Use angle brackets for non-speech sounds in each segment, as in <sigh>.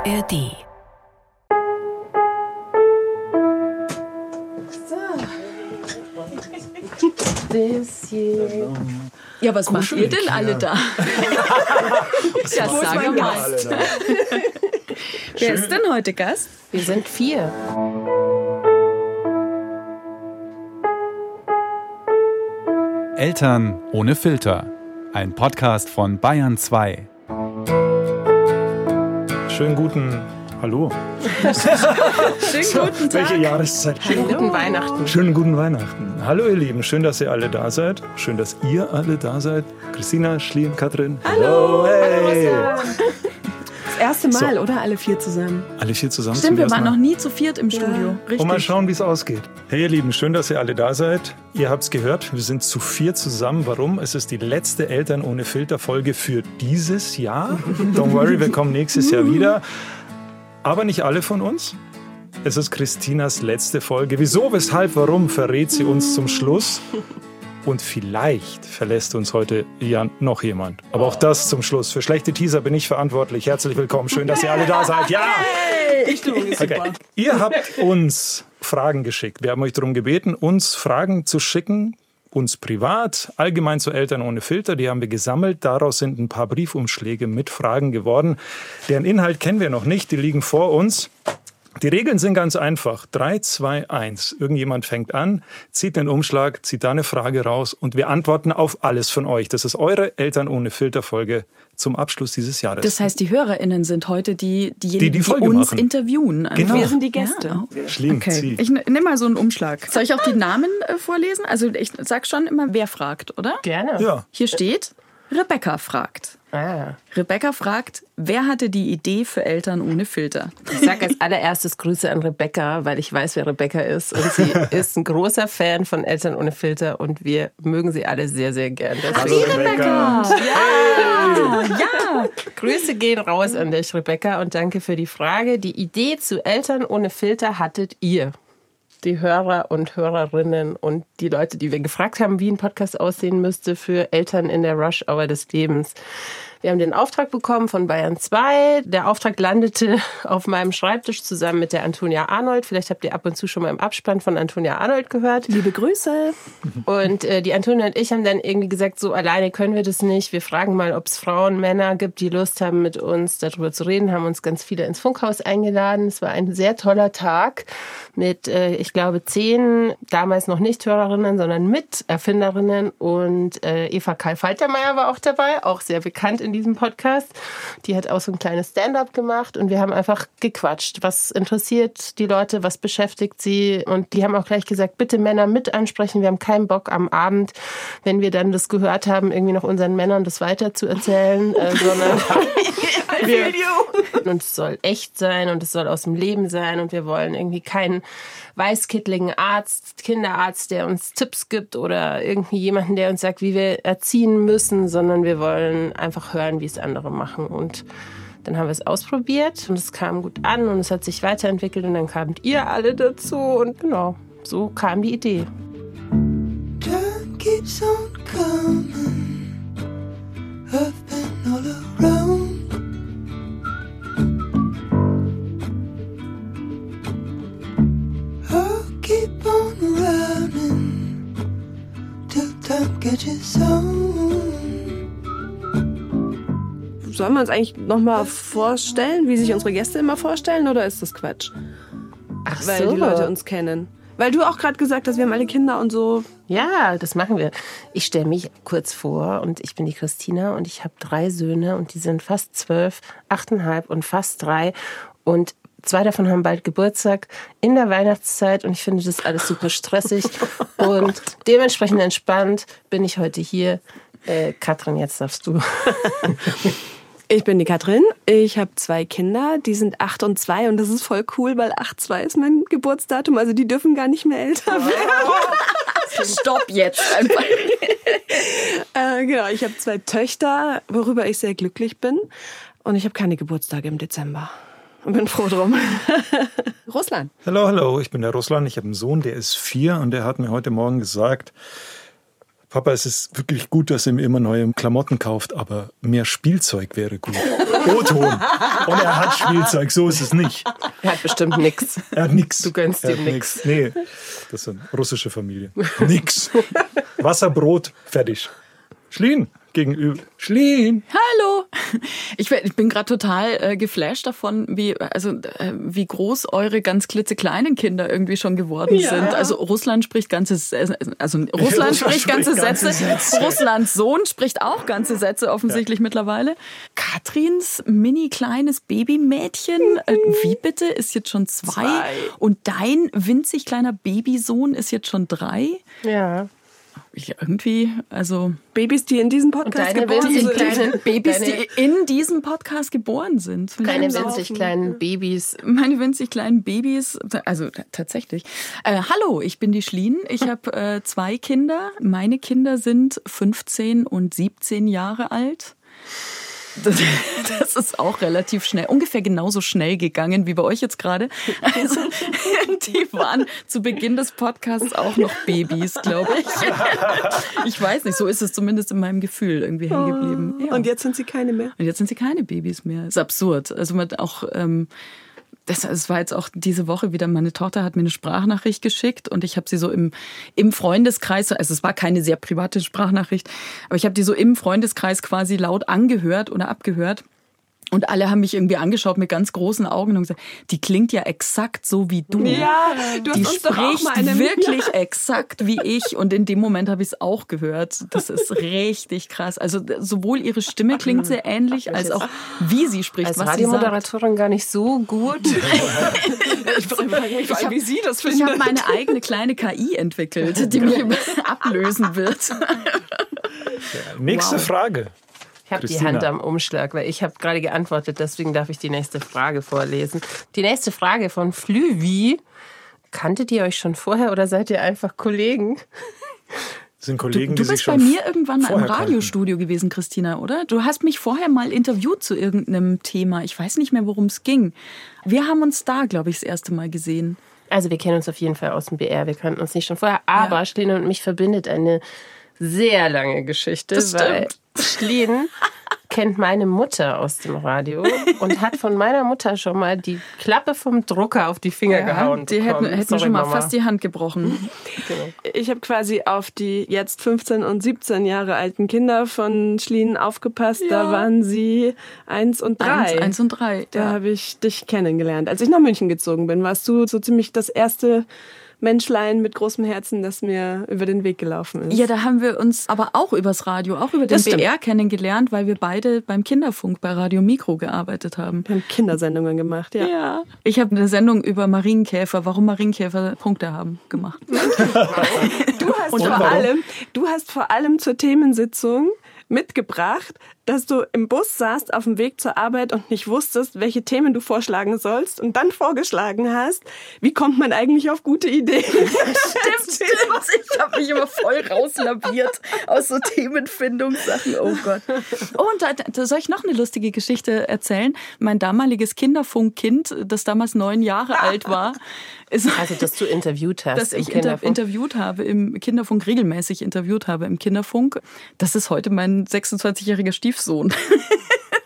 ARD. Ja, was macht ihr denn alle da? <laughs> ja, sag mal. Wer ist denn heute Gast? Wir sind vier. Eltern ohne Filter. Ein Podcast von Bayern 2. Schönen guten Hallo. Schönen guten Tag. Welche Jahreszeit? Schönen guten Weihnachten. Schönen guten Weihnachten. Hallo ihr Lieben, schön, dass ihr alle da seid. Schön, dass ihr alle da seid. Christina, Schlien, Katrin. Hallo. Hey. Das erste Mal, So. oder? Alle vier zusammen. Alle vier zusammen Stimmt, wir waren Mal. noch nie zu viert im Studio. Richtig. Und mal schauen, wie es ausgeht. Hey ihr Lieben, schön, dass ihr alle da seid. Ihr habt es gehört, wir sind zu vier zusammen. Warum? Es ist die letzte Eltern ohne Filter Folge für dieses Jahr. <laughs> Don't worry, wir kommen nächstes Jahr wieder. Aber nicht alle von uns. Es ist Christinas letzte Folge. Wieso, weshalb, warum verrät sie uns zum Schluss? Und vielleicht verlässt uns heute ja noch jemand. Aber auch das zum Schluss. Für schlechte Teaser bin ich verantwortlich. Herzlich willkommen. Schön, dass ihr alle da seid. Ja! Okay. Ihr habt uns Fragen geschickt. Wir haben euch darum gebeten, uns Fragen zu schicken. Uns privat, allgemein zu Eltern ohne Filter, die haben wir gesammelt. Daraus sind ein paar Briefumschläge mit Fragen geworden. Deren Inhalt kennen wir noch nicht, die liegen vor uns. Die Regeln sind ganz einfach. 3, 2, 1. Irgendjemand fängt an, zieht den Umschlag, zieht da eine Frage raus und wir antworten auf alles von euch. Das ist eure Eltern ohne Filter Folge zum Abschluss dieses Jahres. Das heißt, die HörerInnen sind heute die, diejenigen, Die die, die uns machen. interviewen. Also Genau. Wir sind die Gäste. Schlimm, Okay, ich ne- nehme mal so einen Umschlag. Soll ich auch die Namen äh, vorlesen? Also ich sag schon immer, wer fragt, oder? Gerne. Ja. Hier steht, Rebecca fragt. Ah. Rebecca fragt, wer hatte die Idee für Eltern ohne Filter? Ich sage als allererstes Grüße an Rebecca, weil ich weiß, wer Rebecca ist. Und sie <laughs> ist ein großer Fan von Eltern ohne Filter und wir mögen sie alle sehr, sehr gern. Deswegen Rebecca. Ja, Grüße gehen raus an dich, Rebecca, und danke für die Frage. Die Idee zu Eltern ohne Filter hattet ihr. Die Hörer und Hörerinnen und die Leute, die wir gefragt haben, wie ein Podcast aussehen müsste für Eltern in der Rush-Hour des Lebens. Wir haben den Auftrag bekommen von Bayern 2. Der Auftrag landete <laughs> auf meinem Schreibtisch zusammen mit der Antonia Arnold. Vielleicht habt ihr ab und zu schon mal im Abspann von Antonia Arnold gehört. liebe Grüße. Und äh, die Antonia und ich haben dann irgendwie gesagt, so alleine können wir das nicht. Wir fragen mal, ob es Frauen, Männer gibt, die Lust haben, mit uns darüber zu reden. Haben uns ganz viele ins Funkhaus eingeladen. Es war ein sehr toller Tag mit, äh, ich glaube, zehn damals noch nicht Hörerinnen, sondern Miterfinderinnen. Und äh, Eva Karl Faltermeier war auch dabei, auch sehr bekannt in diesem Podcast. Die hat auch so ein kleines Stand-up gemacht und wir haben einfach gequatscht. Was interessiert die Leute? Was beschäftigt sie? Und die haben auch gleich gesagt, bitte Männer mit ansprechen. Wir haben keinen Bock am Abend, wenn wir dann das gehört haben, irgendwie noch unseren Männern das weiter zu erzählen, äh, <laughs> sondern wir, und es soll echt sein und es soll aus dem Leben sein und wir wollen irgendwie keinen weißkittligen Arzt, Kinderarzt, der uns Tipps gibt oder irgendwie jemanden, der uns sagt, wie wir erziehen müssen, sondern wir wollen einfach hören, wie es andere machen und dann haben wir es ausprobiert und es kam gut an und es hat sich weiterentwickelt und dann kamt ihr alle dazu und genau, so kam die Idee. Keep on running till time catches on. Sollen wir uns eigentlich nochmal vorstellen, wie sich unsere Gäste immer vorstellen, oder ist das Quatsch? Ach Weil die Leute uns kennen. Weil du auch gerade gesagt hast, wir haben alle Kinder und so. Ja, das machen wir. Ich stelle mich kurz vor und ich bin die Christina und ich habe drei Söhne und die sind fast zwölf, achteinhalb und fast drei und zwei davon haben bald Geburtstag in der Weihnachtszeit und ich finde das alles super stressig <laughs> und dementsprechend entspannt bin ich heute hier. Äh, Katrin, jetzt darfst du. <laughs> Ich bin die Katrin. Ich habe zwei Kinder, die sind acht und zwei und das ist voll cool, weil acht zwei ist mein Geburtsdatum. Also die dürfen gar nicht mehr älter werden. <laughs> Stopp jetzt einfach. <laughs> Äh, genau, ich habe zwei Töchter, worüber ich sehr glücklich bin. Und ich habe keine Geburtstage im Dezember. Und bin froh drum. Russland. Hallo, hallo, ich bin der Russland. Ich habe einen Sohn, der ist vier und der hat mir heute Morgen gesagt, Papa, es ist wirklich gut, dass ihr mir immer neue Klamotten kauft, aber mehr Spielzeug wäre gut. O-Ton. Und er hat Spielzeug, so ist es nicht. Er hat bestimmt nichts. Er hat nichts. Du gönnst ihm nix. Nee, das ist eine russische Familie. Nix. Wasser, Brot, fertig. Schlien gegenüber. Schlien. Hallo! Ich, bin gerade total äh, geflasht davon, wie, also, äh, wie groß eure ganz klitzekleinen Kinder irgendwie schon geworden sind. Also Russland spricht ganze, also <laughs> Russland Russland spricht ganze spricht ganze Sätze. Sätze. Russlands Sohn spricht auch ganze Sätze offensichtlich mittlerweile. Katrins mini kleines Babymädchen, äh, wie bitte, ist jetzt schon zwei. Zwei. Und dein winzig kleiner Babysohn ist jetzt schon drei. Ja. Ich irgendwie, also Babys, die in diesem Podcast geboren winzig sind. kleinen <laughs> Babys, deine, die in diesem Podcast geboren sind. deine winzig kleinen Babys. Meine winzig kleinen Babys, also tatsächlich. Äh, hallo, ich bin die Schlien. Ich habe äh, zwei Kinder. Meine Kinder sind 15 und 17 Jahre alt. <laughs> Das, ist auch relativ schnell, ungefähr genauso schnell gegangen wie bei euch jetzt gerade. Also, <laughs> die waren zu Beginn des Podcasts auch noch Babys, glaube ich. Ich weiß nicht, so ist es zumindest in meinem Gefühl irgendwie hängen geblieben. Ja. Und jetzt sind sie keine mehr. Und jetzt sind sie keine Babys mehr. ist absurd. Also man auch, ähm, das, es war jetzt auch diese Woche wieder, meine Tochter hat mir eine Sprachnachricht geschickt und ich habe sie so im, im Freundeskreis, also es war keine sehr private Sprachnachricht, aber ich habe die so im Freundeskreis quasi laut angehört oder abgehört. Und alle haben mich irgendwie angeschaut mit ganz großen Augen und gesagt, die klingt ja exakt so wie du. Ja, du hast die uns doch auch spricht wirklich <laughs> exakt wie ich. Und in dem Moment habe ich es auch gehört. Das ist richtig krass. Also sowohl ihre Stimme klingt sehr ähnlich, als auch wie sie spricht, Als was sie sagt. Radiomoderatorin gar nicht so gut. <laughs> <laughs> Ich frage mich, Ich hab- wie sie das Ich findet. habe meine eigene kleine KI entwickelt, die mich ablösen wird. Nächste Wow. Frage. Ich habe die. Hand am Umschlag, weil ich habe gerade geantwortet, deswegen darf ich die nächste Frage vorlesen. Die nächste Frage von Flüvi. Kanntet ihr euch schon vorher oder seid ihr einfach Kollegen? Sind Kollegen, Du die sich bist bei schon mir irgendwann mal im. Radiostudio gewesen, Christina, oder? Du hast mich vorher mal interviewt zu irgendeinem Thema. Ich weiß nicht mehr, worum es ging. Wir haben uns da, glaube ich, das erste Mal gesehen. Also wir kennen uns auf jeden Fall aus dem BR, wir kannten uns nicht schon vorher, aber Ja. Schlien und mich verbindet eine sehr lange Geschichte, Das weil stimmt. Schlien kennt meine Mutter aus dem Radio und hat von meiner Mutter schon mal die Klappe vom Drucker auf die Finger gehauen. die hätten, bekommen. hätten Sorry, schon mal Mama. fast die Hand gebrochen. Ich habe quasi auf die jetzt 15 und 17 Jahre alten Kinder von Schlien aufgepasst. Da Ja. waren sie eins und drei. Eins, eins und drei. Da Ja. habe ich dich kennengelernt. Als ich nach München gezogen bin, warst du so ziemlich das erste Menschlein mit großem Herzen, das mir über den Weg gelaufen ist. Ja, da haben wir uns aber auch übers Radio, auch über den. BR kennengelernt, weil wir beide beim Kinderfunk bei Radio Mikro gearbeitet haben. wir haben Kindersendungen gemacht, ja. Ja. Ich habe eine Sendung über Marienkäfer, warum Marienkäfer Punkte haben, gemacht. <laughs> Du hast, vor warum? allem, du hast vor allem zur Themensitzung mitgebracht, dass du im Bus saßt auf dem Weg zur Arbeit und nicht wusstest, welche Themen du vorschlagen sollst und dann vorgeschlagen hast, wie kommt man eigentlich auf gute Ideen? <laughs> Stimmt, stimmt. Ich habe mich immer voll rauslabiert aus so Themenfindungssachen. Oh Gott. Oh, und da, da soll ich noch eine lustige Geschichte erzählen. Mein damaliges Kinderfunkkind, das damals neun Jahre alt war, <laughs> ist Also, dass du interviewt hast dass im ich Kinderfunk. interviewt habe im Kinderfunk, regelmäßig interviewt habe im Kinderfunk. Das ist heute mein 26-jähriger Stiefsohn.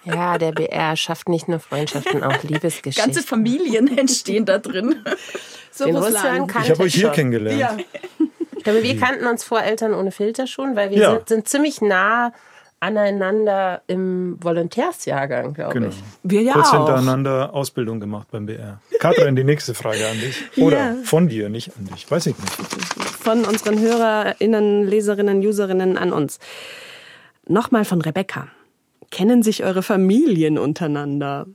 Ja, der BR schafft nicht nur Freundschaften, auch <laughs> Liebesgeschichten. Ganze Familien entstehen da drin. So In Russland. Russland Ich habe euch hier schon. kennengelernt. Ja. Aber wir kannten uns vor Eltern ohne Filter schon, weil wir Ja. sind, sind ziemlich nah aneinander im Volontärsjahrgang, glaube Genau. ich. Wir ja Kurz auch. hintereinander Ausbildung gemacht beim BR. Katrin, die nächste Frage an dich. Oder Ja. von dir, nicht an dich. Weiß ich nicht. Von unseren HörerInnen, Leserinnen, Userinnen an uns. Nochmal von Rebecca. Kennen sich eure Familien untereinander?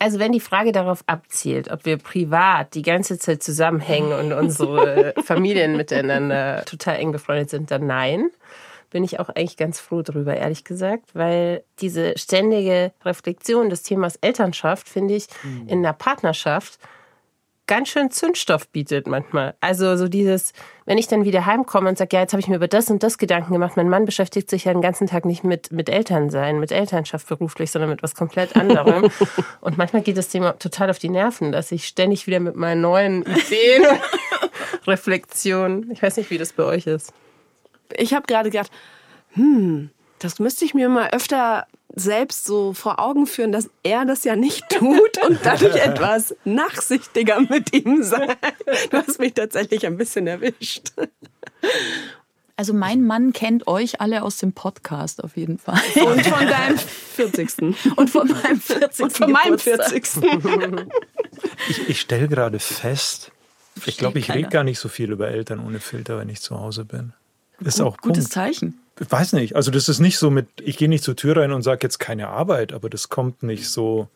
Also wenn die Frage darauf abzielt, ob wir privat die ganze Zeit zusammenhängen und unsere <laughs> Familien miteinander total eng befreundet sind, dann nein. Bin ich auch eigentlich ganz froh drüber, ehrlich gesagt, weil diese ständige Reflexion des Themas Elternschaft, finde ich, in der Partnerschaft ganz schön Zündstoff bietet manchmal. Also so dieses, wenn ich dann wieder heimkomme und sage, ja, jetzt habe ich mir über das und das Gedanken gemacht. Mein Mann beschäftigt sich ja den ganzen Tag nicht mit, mit Elternsein, mit Elternschaft beruflich, sondern mit was komplett anderem. <laughs> und manchmal geht das Thema total auf die Nerven, dass ich ständig wieder mit meinen neuen Ideen, <laughs> Reflexionen, ich weiß nicht, wie das bei euch ist. Ich habe gerade gedacht, hm, das müsste ich mir mal öfter selbst so vor Augen führen, dass er das ja nicht <laughs> tut und dadurch etwas nachsichtiger mit ihm sein. Du hast mich tatsächlich ein bisschen erwischt. Also mein Mann kennt euch alle aus dem Podcast auf jeden Fall. Und von deinem 40. Und von meinem 40. Und von meinem Geburtstag. 40. Ich, ich stelle gerade fest, ich glaube, ich rede gar nicht so viel über Eltern ohne Filter, wenn ich zu Hause bin. Ist auch Gutes Punkt. Zeichen. Ich weiß nicht. Also das ist nicht so mit, ich gehe nicht zur Tür rein und sage jetzt keine Arbeit, aber das kommt nicht so.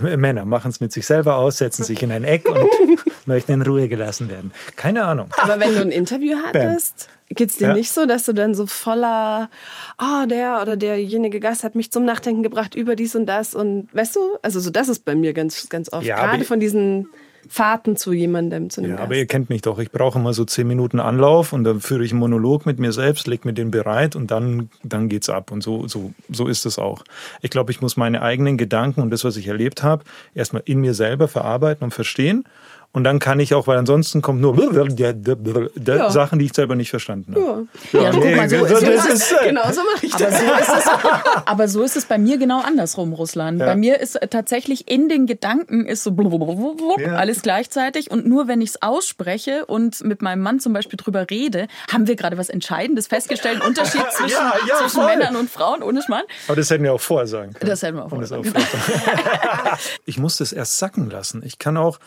Männer machen es mit sich selber aus, setzen sich in ein Eck und <laughs> möchten in Ruhe gelassen werden. Keine Ahnung. Aber wenn du ein Interview hattest, geht's dir Ja. nicht so, dass du dann so voller, ah, der oder derjenige Gast hat mich zum Nachdenken gebracht über dies und das und weißt du, also so das ist bei mir ganz, ganz oft. Ja, Gerade von diesen Fahrten zu jemandem, zu einem Ja, Gast. aber ihr kennt mich doch. Ich brauche immer so zehn Minuten Anlauf und dann führe ich einen Monolog mit mir selbst, leg mir den bereit und dann, dann geht's ab. Und so, so, so ist es auch. Ich glaube, ich muss meine eigenen Gedanken und das, was ich erlebt habe, erstmal in mir selber verarbeiten und verstehen. Und dann kann ich auch, weil ansonsten kommt nur <laughs> Sachen, die ich selber nicht verstanden habe. Ja, guck mal, so, das so ist ist es. es. genau so mache ich <laughs> Aber das. so, ist es, <laughs> aber so ist es bei mir genau andersrum, Russland. Ja. Bei mir ist tatsächlich in den Gedanken ist so Ja. alles gleichzeitig und nur wenn ich es ausspreche und mit meinem Mann zum Beispiel drüber rede, haben wir gerade was Entscheidendes festgestellt, einen Unterschied zwischen, Ja, ja, zwischen. Männern und Frauen, ohne Schmarrn. Aber das hätten wir auch vorher sagen können. Das hätten wir auch das vorher sagen auch ich muss das erst sacken lassen. Ich kann auch,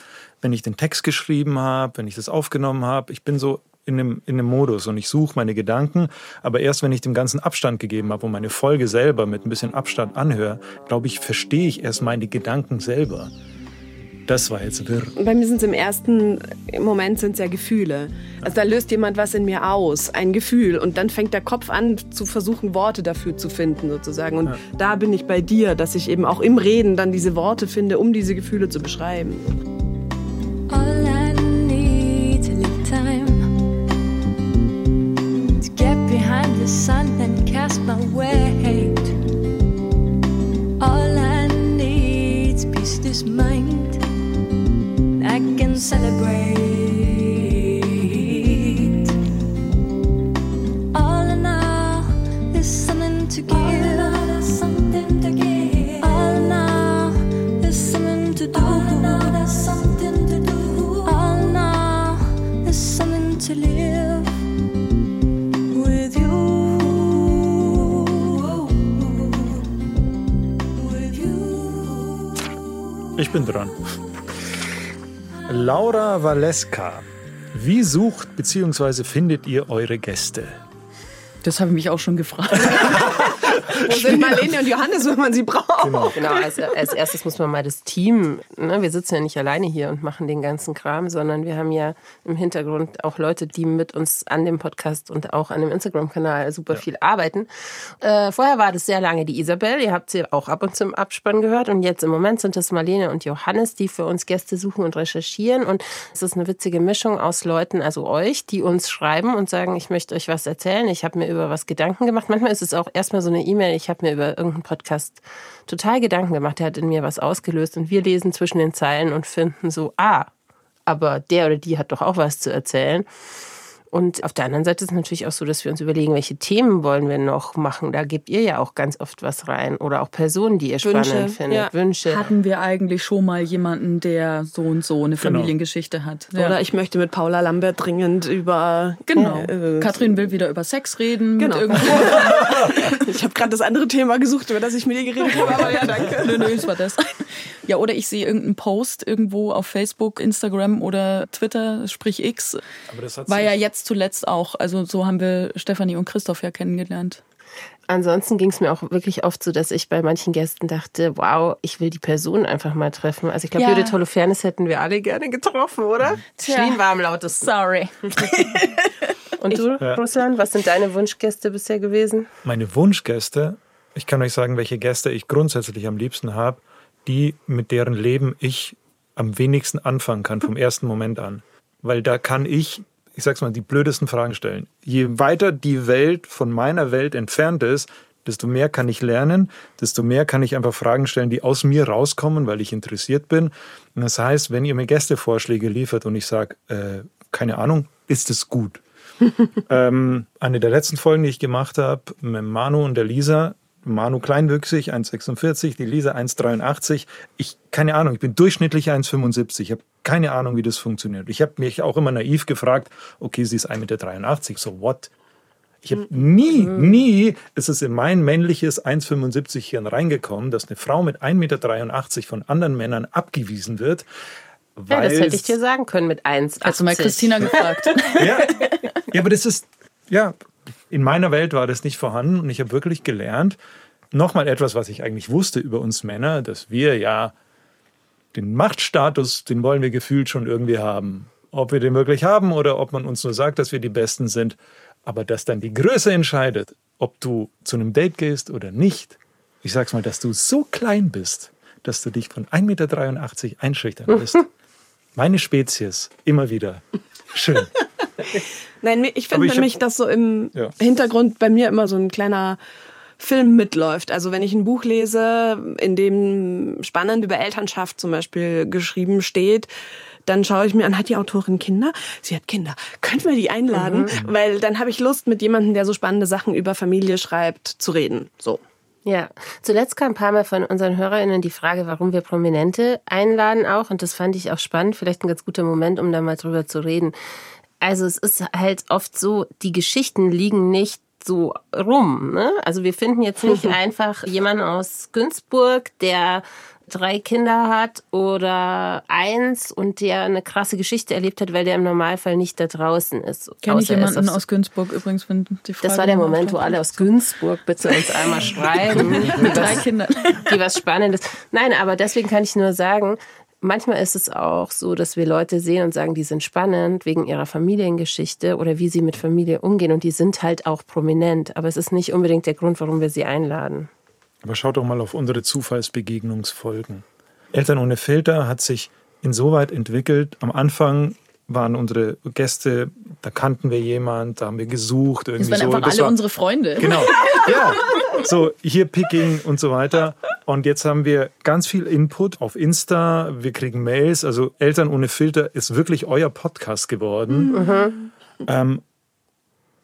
wenn ich den Text geschrieben habe, wenn ich das aufgenommen habe, ich bin so in einem, in einem Modus und ich suche meine Gedanken. Aber erst wenn ich dem Ganzen Abstand gegeben habe und meine Folge selber mit ein bisschen Abstand anhöre, glaube ich, verstehe ich erst meine Gedanken selber. Das war jetzt wirr. Bei mir sind es im ersten Moment sind ja Gefühle. Also da löst jemand was in mir aus, ein Gefühl. Und dann fängt der Kopf an zu versuchen, Worte dafür zu finden sozusagen. Und da bin ich bei dir, dass ich eben auch im Reden dann diese Worte finde, um diese Gefühle zu beschreiben. Mind. And cast my weight. All I need is peace of mind. I can celebrate. To live with you. With you. Ich bin dran. Laura Valeska. Wie sucht bzw. findet ihr eure Gäste? Das habe ich mich auch schon gefragt. <laughs> Wo sind Marlene und Johannes, wenn man sie braucht? Genau, als, als erstes muss man mal das Team, ne? wir sitzen ja nicht alleine hier und machen den ganzen Kram, sondern wir haben ja im Hintergrund auch Leute, die mit uns an dem Podcast und auch an dem Instagram-Kanal super viel arbeiten. Äh, vorher war das sehr lange die Isabel, ihr habt sie auch ab und zu im Abspann gehört und jetzt im Moment sind das Marlene und Johannes, die für uns Gäste suchen und recherchieren und es ist eine witzige Mischung aus Leuten, also euch, die uns schreiben und sagen, ich möchte euch was erzählen, ich habe mir über was Gedanken gemacht. Manchmal ist es auch erstmal so eine E-Mail, ich habe mir über irgendeinen Podcast total Gedanken gemacht, der hat in mir was ausgelöst. Und wir lesen zwischen den Zeilen und finden so, ah, aber der oder die hat doch auch was zu erzählen. Und auf der anderen Seite ist es natürlich auch so, dass wir uns überlegen, welche Themen wollen wir noch machen. Da gebt ihr ja auch ganz oft was rein. Oder auch Personen, die ihr Wünsche, spannend findet. ja. Wünsche. Hatten wir eigentlich schon mal jemanden, der so und so eine Familiengeschichte hat? Ja. Oder ich möchte mit Paula Lambert dringend über. Genau. Äh, Katrin will wieder über Sex reden. Genau. <laughs> Ich habe gerade das andere Thema gesucht, über das ich mit dir geredet <laughs> habe, aber ja, danke. Nö, nö, das war das. <laughs> Ja, oder ich sehe irgendeinen Post irgendwo auf Facebook, Instagram oder Twitter, sprich X. Aber das hat War ja jetzt zuletzt auch. Also so haben wir Stefanie und Christoph ja kennengelernt. Ansonsten ging es mir auch wirklich oft so, dass ich bei manchen Gästen dachte, wow, ich will die Person einfach mal treffen. Also ich glaube, Ja. Judith Holofernes hätten wir alle gerne getroffen, oder? Tja. Schlien war am lautesten. Sorry. <laughs> Und du, Russland, was sind deine Wunschgäste bisher gewesen? Meine Wunschgäste, ich kann euch sagen, welche Gäste ich grundsätzlich am liebsten habe, die mit deren Leben ich am wenigsten anfangen kann vom ersten Moment an. Weil da kann ich, ich sag's mal, die blödesten Fragen stellen. Je weiter die Welt von meiner Welt entfernt ist, desto mehr kann ich lernen, desto mehr kann ich einfach Fragen stellen, die aus mir rauskommen, weil ich interessiert bin. Und das heißt, wenn ihr mir Gästevorschläge liefert und ich sage, äh, keine Ahnung, ist es gut. <laughs> ähm, eine der letzten Folgen, die ich gemacht habe, mit Manu und der Lisa. Manu kleinwüchsig, 1,46, die Lisa 1,83. Ich, keine Ahnung, ich bin durchschnittlich 1,75. Ich habe keine Ahnung, wie das funktioniert. Ich habe mich auch immer naiv gefragt, okay, sie ist 1,83 Meter, so what? Ich habe nie, nie ist es in mein männliches 1,75 Hirn reingekommen, dass eine Frau mit 1,83 Meter von anderen Männern abgewiesen wird. Ja, das weil hätte ich dir sagen können mit 1,80. Hast du mal Christina gefragt? <laughs> ja, ja, aber das ist, ja, in meiner Welt war das nicht vorhanden und ich habe wirklich gelernt, nochmal etwas, was ich eigentlich wusste über uns Männer, dass wir ja den Machtstatus, den wollen wir gefühlt schon irgendwie haben. Ob wir den wirklich haben oder ob man uns nur sagt, dass wir die Besten sind. Aber dass dann die Größe entscheidet, ob du zu einem Date gehst oder nicht. Ich sag's mal, dass du so klein bist, dass du dich von 1,83 Meter einschüchtern lässt. <laughs> Meine Spezies, immer wieder. Schön. <laughs> Nein, ich finde nämlich, dass so im Ja. Hintergrund bei mir immer so ein kleiner Film mitläuft. Also wenn ich ein Buch lese, in dem spannend über Elternschaft zum Beispiel geschrieben steht, dann schaue ich mir an, hat die Autorin Kinder? Sie hat Kinder. Könnten wir die einladen? Weil dann habe ich Lust, mit jemandem, der so spannende Sachen über Familie schreibt, zu reden. So. Ja, zuletzt kam ein paar Mal von unseren HörerInnen die Frage, warum wir Prominente einladen auch. Und das fand ich auch spannend. Vielleicht ein ganz guter Moment, um da mal drüber zu reden. Also es ist halt oft so, die Geschichten liegen nicht so rum. Ne? Also wir finden jetzt nicht <laughs> einfach jemanden aus Günzburg, der drei Kinder hat oder eins und der eine krasse Geschichte erlebt hat, weil der im Normalfall nicht da draußen ist. Kenne ich jemanden aus Günzburg übrigens, wenn die Frage Das war der Moment, wo alle aus Günzburg bitte uns einmal schreiben. <laughs> Mit drei Kindern. die was Spannendes. Nein, aber deswegen kann ich nur sagen, manchmal ist es auch so, dass wir Leute sehen und sagen, die sind spannend wegen ihrer Familiengeschichte oder wie sie mit Familie umgehen und die sind halt auch prominent. Aber es ist nicht unbedingt der Grund, warum wir sie einladen. Aber schaut doch mal auf unsere Zufallsbegegnungsfolgen. Eltern ohne Filter hat sich insoweit entwickelt. Am Anfang waren unsere Gäste, da kannten wir jemand, da haben wir gesucht. Irgendwie Das waren so. einfach alle war, unsere Freunde. Genau. <laughs> Ja. So, hier Picking und so weiter. Und jetzt haben wir ganz viel Input auf Insta. Wir kriegen Mails. Also Eltern ohne Filter ist wirklich euer Podcast geworden. Ähm,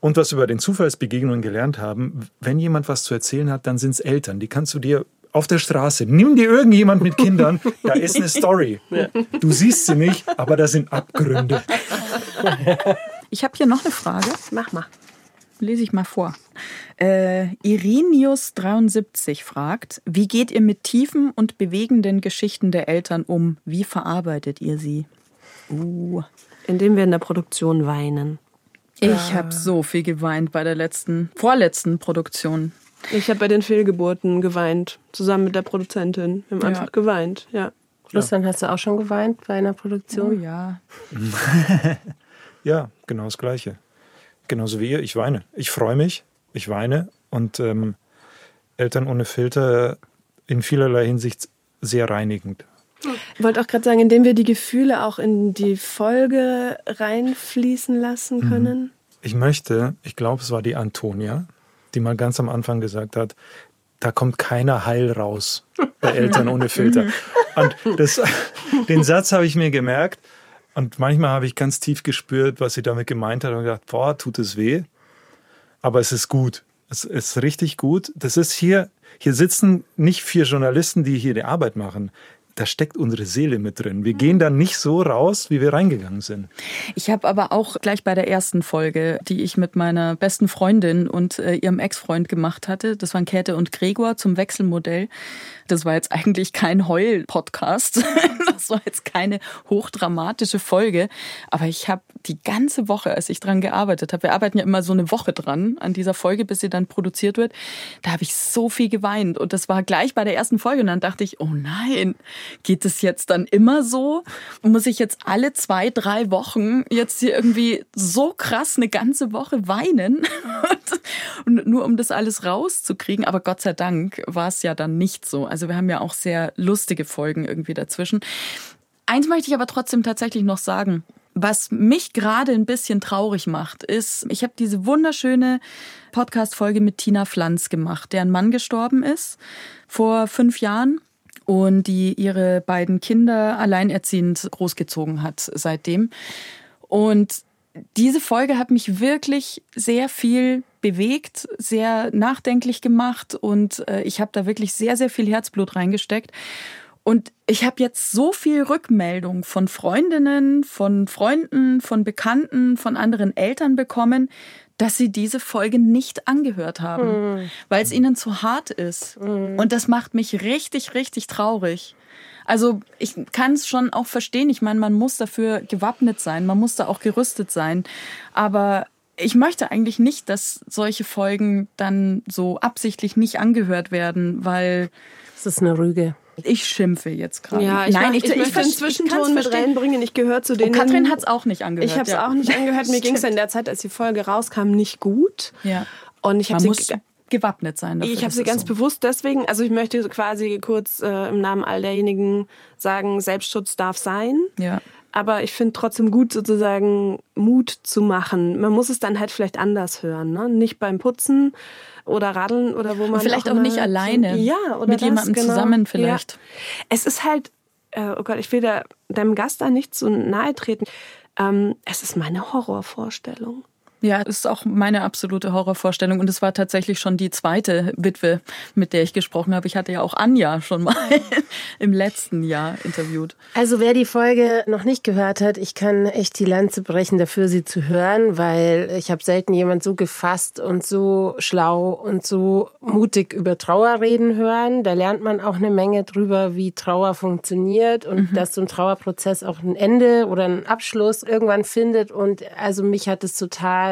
und was wir bei den Zufallsbegegnungen gelernt haben, wenn jemand was zu erzählen hat, dann sind es Eltern. Die kannst du dir auf der Straße, nimm dir irgendjemand mit Kindern, <laughs> da ist eine Story. Du siehst sie nicht, aber da sind Abgründe. <laughs> Ich habe hier noch eine Frage. Mach mal. Lese ich mal vor. Äh, Irinius73 fragt, wie geht ihr mit tiefen und bewegenden Geschichten der Eltern um? Wie verarbeitet ihr sie? Uh, Indem wir in der Produktion weinen. Ich habe so viel geweint bei der letzten, vorletzten Produktion. Ich habe bei den Fehlgeburten geweint, zusammen mit der Produzentin. Wir haben Ja. einfach geweint, ja. Russland, hast du auch schon geweint bei einer Oh Produktion? ja. <laughs> Ja, genau das Gleiche. Genauso wie ihr, ich weine. Ich freue mich, ich weine und ähm, Eltern ohne Filter in vielerlei Hinsicht sehr reinigend. Ich wollte auch gerade sagen, indem wir die Gefühle auch in die Folge reinfließen lassen können. Ich möchte, ich glaube, es war die Antonia, die mal ganz am Anfang gesagt hat, da kommt keiner heil raus bei <laughs> Eltern ohne Filter. Und das, den Satz habe ich mir gemerkt und manchmal habe ich ganz tief gespürt, was sie damit gemeint hat und gedacht, boah, tut es weh. Aber es ist gut. Es ist richtig gut. Das ist hier, hier sitzen nicht vier Journalisten, die hier die Arbeit machen. Da steckt unsere Seele mit drin. Wir gehen da nicht so raus, wie wir reingegangen sind. Ich habe aber auch gleich bei der ersten Folge, die ich mit meiner besten Freundin und äh, ihrem Ex-Freund gemacht hatte, das waren Käthe und Gregor zum Wechselmodell. Das war jetzt eigentlich kein Heul-Podcast. <laughs> Das war jetzt keine hochdramatische Folge. Aber ich habe die ganze Woche, als ich dran gearbeitet habe, wir arbeiten ja immer so eine Woche dran an dieser Folge, bis sie dann produziert wird, da habe ich so viel geweint. Und das war gleich bei der ersten Folge. Und dann dachte ich, oh nein, geht es jetzt dann immer so? Muss ich jetzt alle zwei, drei Wochen jetzt hier irgendwie so krass eine ganze Woche weinen? <laughs> Und nur um das alles rauszukriegen. Aber Gott sei Dank war es ja dann nicht so. Also wir haben ja auch sehr lustige Folgen irgendwie dazwischen. Eins möchte ich aber trotzdem tatsächlich noch sagen. Was mich gerade ein bisschen traurig macht, ist, ich habe diese wunderschöne Podcast-Folge mit Tina Pflanz gemacht, deren Mann gestorben ist vor fünf Jahren und die ihre beiden Kinder alleinerziehend großgezogen hat seitdem. Und diese Folge hat mich wirklich sehr viel bewegt, sehr nachdenklich gemacht und äh, ich habe da wirklich sehr, sehr viel Herzblut reingesteckt. Und ich habe jetzt so viel Rückmeldung von Freundinnen, von Freunden, von Bekannten, von anderen Eltern bekommen, dass sie diese Folge nicht angehört haben, Hm. weil es ihnen zu hart ist. Und das macht mich richtig, richtig traurig. Also ich kann es schon auch verstehen. Ich meine, man muss dafür gewappnet sein, man muss da auch gerüstet sein. Aber ich möchte eigentlich nicht, dass solche Folgen dann so absichtlich nicht angehört werden, weil Das ist eine Rüge. ich schimpfe jetzt gerade. Ja, ich, Nein, mach, ich, möchte einen ich kann's Zwischenton mit reinbringen. Ich gehöre zu denen. Und Katrin hat es auch nicht angehört. Ich habe es ja. auch nicht <laughs> angehört. Mir ging es in der Zeit, als die Folge rauskam, nicht gut. Ja. Und ich habe sie muss gewappnet sein dafür. Ich habe sie ganz so. bewusst deswegen, also ich möchte quasi kurz äh, im Namen all derjenigen sagen, Selbstschutz darf sein. Ja. Aber ich finde trotzdem gut, sozusagen Mut zu machen. Man muss es dann halt vielleicht anders hören, ne? Nicht beim Putzen oder Radeln oder wo man vielleicht auch immer- nicht alleine. Ja, oder Mit das, jemandem genau. zusammen vielleicht. Ja. Es ist halt, äh, oh Gott, ich will da, deinem Gast da nicht zu nahe treten. Ähm, es ist meine Horrorvorstellung. Ja, das ist auch meine absolute Horrorvorstellung. Und es war tatsächlich schon die zweite Witwe, mit der ich gesprochen habe. Ich hatte ja auch Anja schon mal <laughs> im letzten Jahr interviewt. Also wer die Folge noch nicht gehört hat, ich kann echt die Lanze brechen dafür, sie zu hören, weil ich habe selten jemand so gefasst und so schlau und so mutig über Trauer reden hören. Da lernt man auch eine Menge drüber, wie Trauer funktioniert und dass so ein Trauerprozess auch ein Ende oder einen Abschluss irgendwann findet. Und also mich hat es total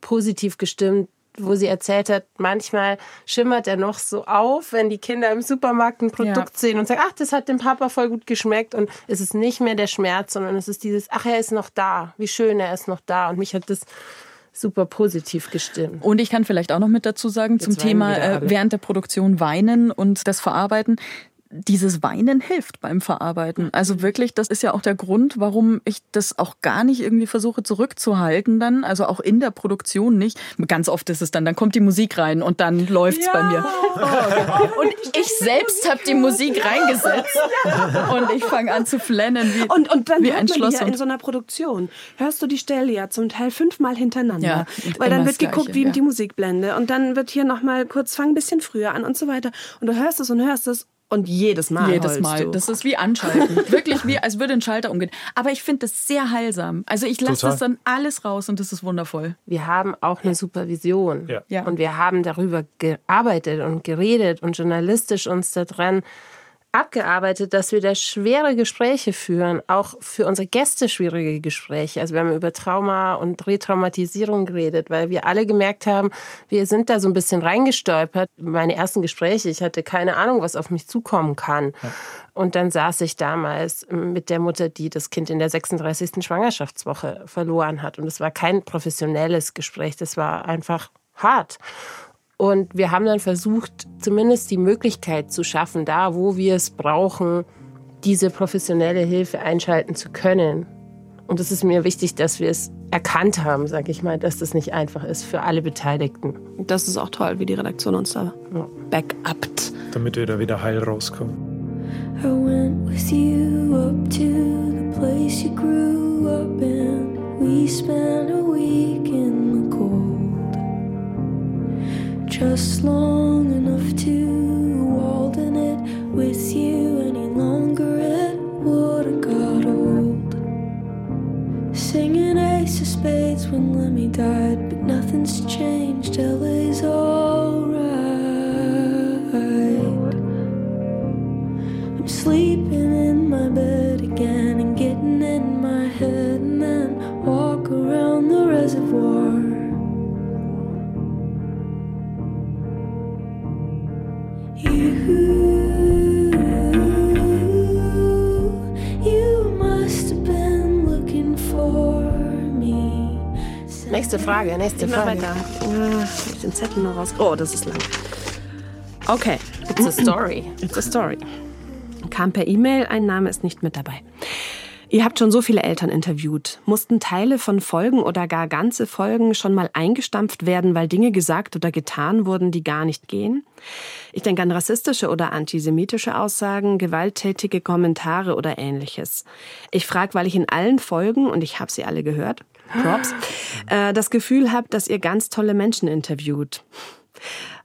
positiv gestimmt, wo sie erzählt hat, manchmal schimmert er noch so auf, wenn die Kinder im Supermarkt ein Produkt Ja. sehen und sagen, ach, das hat dem Papa voll gut geschmeckt und es ist nicht mehr der Schmerz, sondern es ist dieses, ach, er ist noch da, wie schön, er ist noch da und mich hat das super positiv gestimmt. Und ich kann vielleicht auch noch mit dazu sagen zum Jetzt weinen Thema äh, während der Produktion weinen und das Verarbeiten. Dieses Weinen hilft beim Verarbeiten. Also wirklich, das ist ja auch der Grund, warum ich das auch gar nicht irgendwie versuche zurückzuhalten dann. Also auch in der Produktion nicht. Ganz oft ist es dann, dann kommt die Musik rein und dann läuft's bei mir. <laughs> Und ich selbst habe die Musik reingesetzt und ich fange an zu flennen wie, Und, und dann wie hört ein man Schloss. ja in so einer Produktion. Hörst du die Stelle ja zum Teil fünfmal hintereinander. Ja, Weil dann wird geguckt, Gleiche, wie ja. die Musikblende. Und dann wird hier nochmal kurz, fang ein bisschen früher an und so weiter. Und du hörst es und hörst es. Und jedes Mal. Jedes heulst Mal. Du. Das ist wie Anschalten. <laughs> Wirklich wie, als würde ein Schalter umgehen. Aber ich finde das sehr heilsam. Also ich lasse das dann alles raus und das ist wundervoll. Wir haben auch eine Supervision. Ja. Ja. Und wir haben darüber gearbeitet und geredet und journalistisch uns daran abgearbeitet, dass wir da schwere Gespräche führen, auch für unsere Gäste schwierige Gespräche. Also wir haben über Trauma und Retraumatisierung geredet, weil wir alle gemerkt haben, wir sind da so ein bisschen reingestolpert. Meine ersten Gespräche, ich hatte keine Ahnung, was auf mich zukommen kann. Und dann saß ich damals mit der Mutter, die das Kind in der 36. Schwangerschaftswoche verloren hat. Und es war kein professionelles Gespräch, das war einfach hart. Und wir haben dann versucht, zumindest die Möglichkeit zu schaffen, da wo wir es brauchen, diese professionelle Hilfe einschalten zu können. Und es ist mir wichtig, dass wir es erkannt haben, sage ich mal, dass das nicht einfach ist für alle Beteiligten. Das ist auch toll, wie die Redaktion uns da backupt. damit wir da wieder heil rauskommen. I went with you up to the place you grew up in. We spent a week Just long enough to walden it with you any longer. It would have got old. Singing Ace of Spades when Lemmy died, but nothing's changed. LA's alright. I'm sleeping in my bed Nächste Frage, nächste mach Frage. weiter. Ah, hab ich den Zettel noch raus. Oh, das ist lang. Okay. It's a story. It's a story. Kam per E-Mail, ein Name ist nicht mit dabei. Ihr habt schon so viele Eltern interviewt. Mussten Teile von Folgen oder gar ganze Folgen schon mal eingestampft werden, weil Dinge gesagt oder getan wurden, die gar nicht gehen? Ich denke an rassistische oder antisemitische Aussagen, gewalttätige Kommentare oder ähnliches. Ich frage, weil ich in allen Folgen, und ich habe sie alle gehört, Props, äh, das Gefühl habe, dass ihr ganz tolle Menschen interviewt.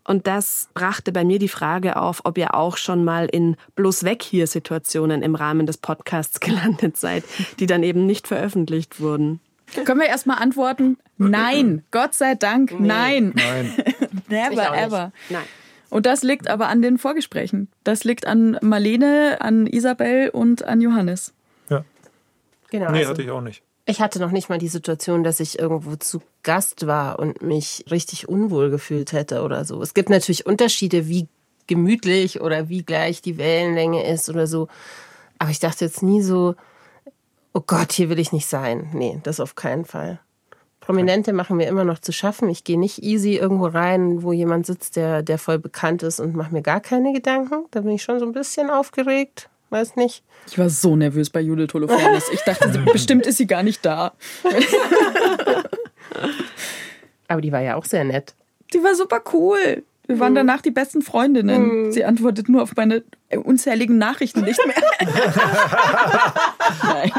Und das brachte bei mir die Frage auf, ob ihr auch schon mal in bloß weg hier Situationen im Rahmen des Podcasts <laughs> gelandet seid, die dann eben nicht veröffentlicht wurden. Können wir erstmal antworten? Nein. Gott sei Dank, nein. Nein. <laughs> Never ever. Nein. Und das liegt aber an den Vorgesprächen. Das liegt an Marlene, an Isabel und an Johannes. Ja. Genau. Nee, also- hatte ich auch nicht. Ich hatte noch nicht mal die Situation, dass ich irgendwo zu Gast war und mich richtig unwohl gefühlt hätte oder so. Es gibt natürlich Unterschiede, wie gemütlich oder wie gleich die Wellenlänge ist oder so. Aber ich dachte jetzt nie so, oh Gott, hier will ich nicht sein. Nee, das auf keinen Fall. Prominente machen mir immer noch zu schaffen. Ich gehe nicht easy irgendwo rein, wo jemand sitzt, der, der voll bekannt ist und mache mir gar keine Gedanken. Da bin ich schon so ein bisschen aufgeregt. Weiß nicht. Ich war so nervös bei Judith Holofernes. Ich dachte, bestimmt ist sie gar nicht da. <laughs> Aber die war ja auch sehr nett. Die war super cool. Wir waren danach die besten Freundinnen. Sie antwortet nur auf meine unzähligen Nachrichten nicht mehr. <laughs> Nein.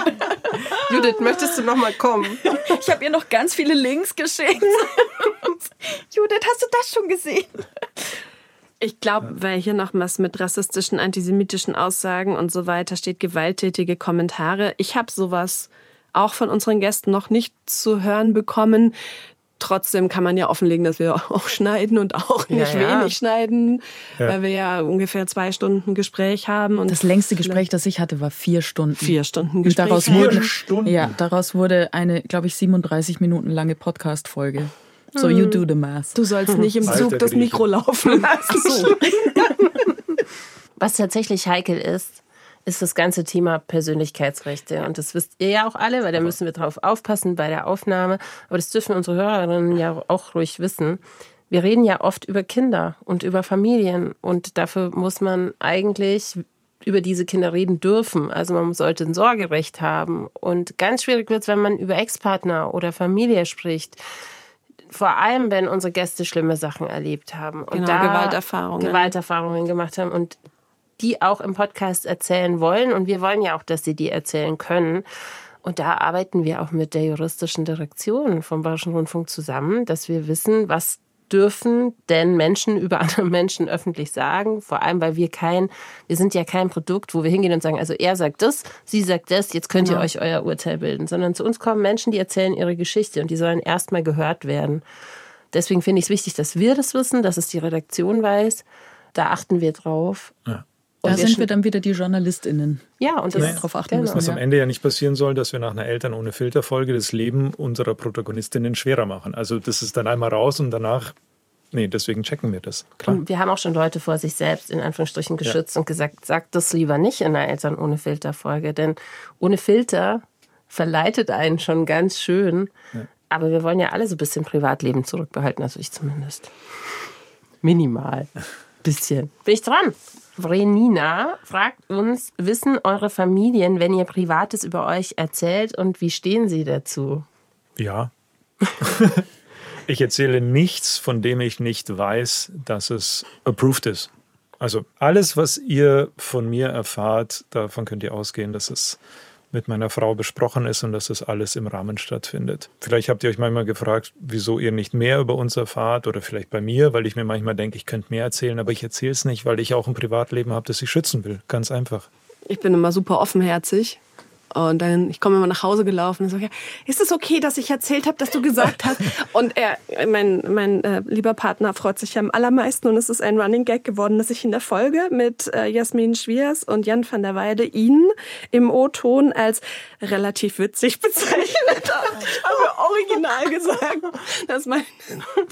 Judith, möchtest du noch mal kommen? Ich habe ihr noch ganz viele Links geschickt. <laughs> Judith, hast du das schon gesehen? Ich glaube, weil hier noch was mit rassistischen, antisemitischen Aussagen und so weiter steht, gewalttätige Kommentare. Ich habe sowas auch von unseren Gästen noch nicht zu hören bekommen. Trotzdem kann man ja offenlegen, dass wir <laughs> auch schneiden und auch Ja, nicht ja. wenig schneiden, Ja. weil wir ja ungefähr zwei Stunden Gespräch haben. Und Das längste Gespräch, das ich hatte, war vier Stunden. vier Stunden Und Gespräch. daraus haben. wurde, Stunden? ja, daraus wurde eine, glaube ich, 37 Minuten lange Podcast-Folge. So, you do the math. Du sollst nicht im Zug das. Mikro laufen <laughs> lassen. Was tatsächlich heikel ist, ist das ganze Thema Persönlichkeitsrechte. Und das wisst ihr ja auch alle, weil da müssen wir drauf aufpassen bei der Aufnahme. Aber das dürfen unsere Hörerinnen ja auch ruhig wissen. Wir reden ja oft über Kinder und über Familien. Und dafür muss man eigentlich über diese Kinder reden dürfen. Also man sollte ein Sorgerecht haben. Und ganz schwierig wird es, wenn man über Ex-Partner oder Familie spricht. Vor allem, wenn unsere Gäste schlimme Sachen erlebt haben. Und Genau, da Gewalterfahrungen. Gewalterfahrungen gemacht haben und die auch im Podcast erzählen wollen. Und wir wollen ja auch, dass sie die erzählen können. Und da arbeiten wir auch mit der juristischen Direktion vom Bayerischen Rundfunk zusammen, dass wir wissen, was dürfen denn Menschen über andere Menschen öffentlich sagen? Vor allem, weil wir kein, wir sind ja kein Produkt, wo wir hingehen und sagen, also er sagt das, sie sagt das, jetzt könnt ihr euch euer Urteil bilden, sondern zu uns kommen Menschen, die erzählen ihre Geschichte und die sollen erstmal gehört werden. Deswegen finde ich es wichtig, dass wir das wissen, dass es die Redaktion weiß. Da achten wir drauf. Ja. Da Und sind wir dann wieder die JournalistInnen. Ja, und das die drauf achten müssen. Was Ja. am Ende ja nicht passieren soll, dass wir nach einer Eltern ohne Filterfolge das Leben unserer Protagonistinnen schwerer machen. Also das ist dann einmal raus und danach, nee, deswegen checken wir das. Klar. Und wir haben auch schon Leute vor sich selbst in Anführungsstrichen geschützt und gesagt, sagt das lieber nicht in einer Eltern ohne Filter Folge, denn ohne Filter verleitet einen schon ganz schön. Aber wir wollen ja alle so ein bisschen Privatleben zurückbehalten, also ich zumindest. Minimal. <laughs> Bisschen. Bin ich dran? Vrenina fragt uns, wissen eure Familien, wenn ihr Privates über euch erzählt und wie stehen sie dazu? Ja. <laughs> ich erzähle nichts, von dem ich nicht weiß, dass es approved ist. Also alles, was ihr von mir erfahrt, davon könnt ihr ausgehen, dass es mit meiner Frau besprochen ist und dass es alles im Rahmen stattfindet. Vielleicht habt ihr euch manchmal gefragt, wieso ihr nicht mehr über uns erfahrt oder vielleicht bei mir, weil ich mir manchmal denke, ich könnte mehr erzählen, aber ich erzähle es nicht, weil ich auch ein Privatleben habe, das ich schützen will. Ganz einfach. Ich bin immer super offenherzig. Und dann, ich komme immer nach Hause gelaufen und sage, ja, ist es okay, dass ich erzählt habe, dass du gesagt hast? <laughs> Und er, mein, mein äh, lieber Partner freut sich am allermeisten und es ist ein Running Gag geworden, dass ich in der Folge mit äh, Jasmin Schwiers und Jan van der Weide ihn im O-Ton als relativ witzig <laughs> bezeichnet habe. Ich <laughs> habe original gesagt, dass mein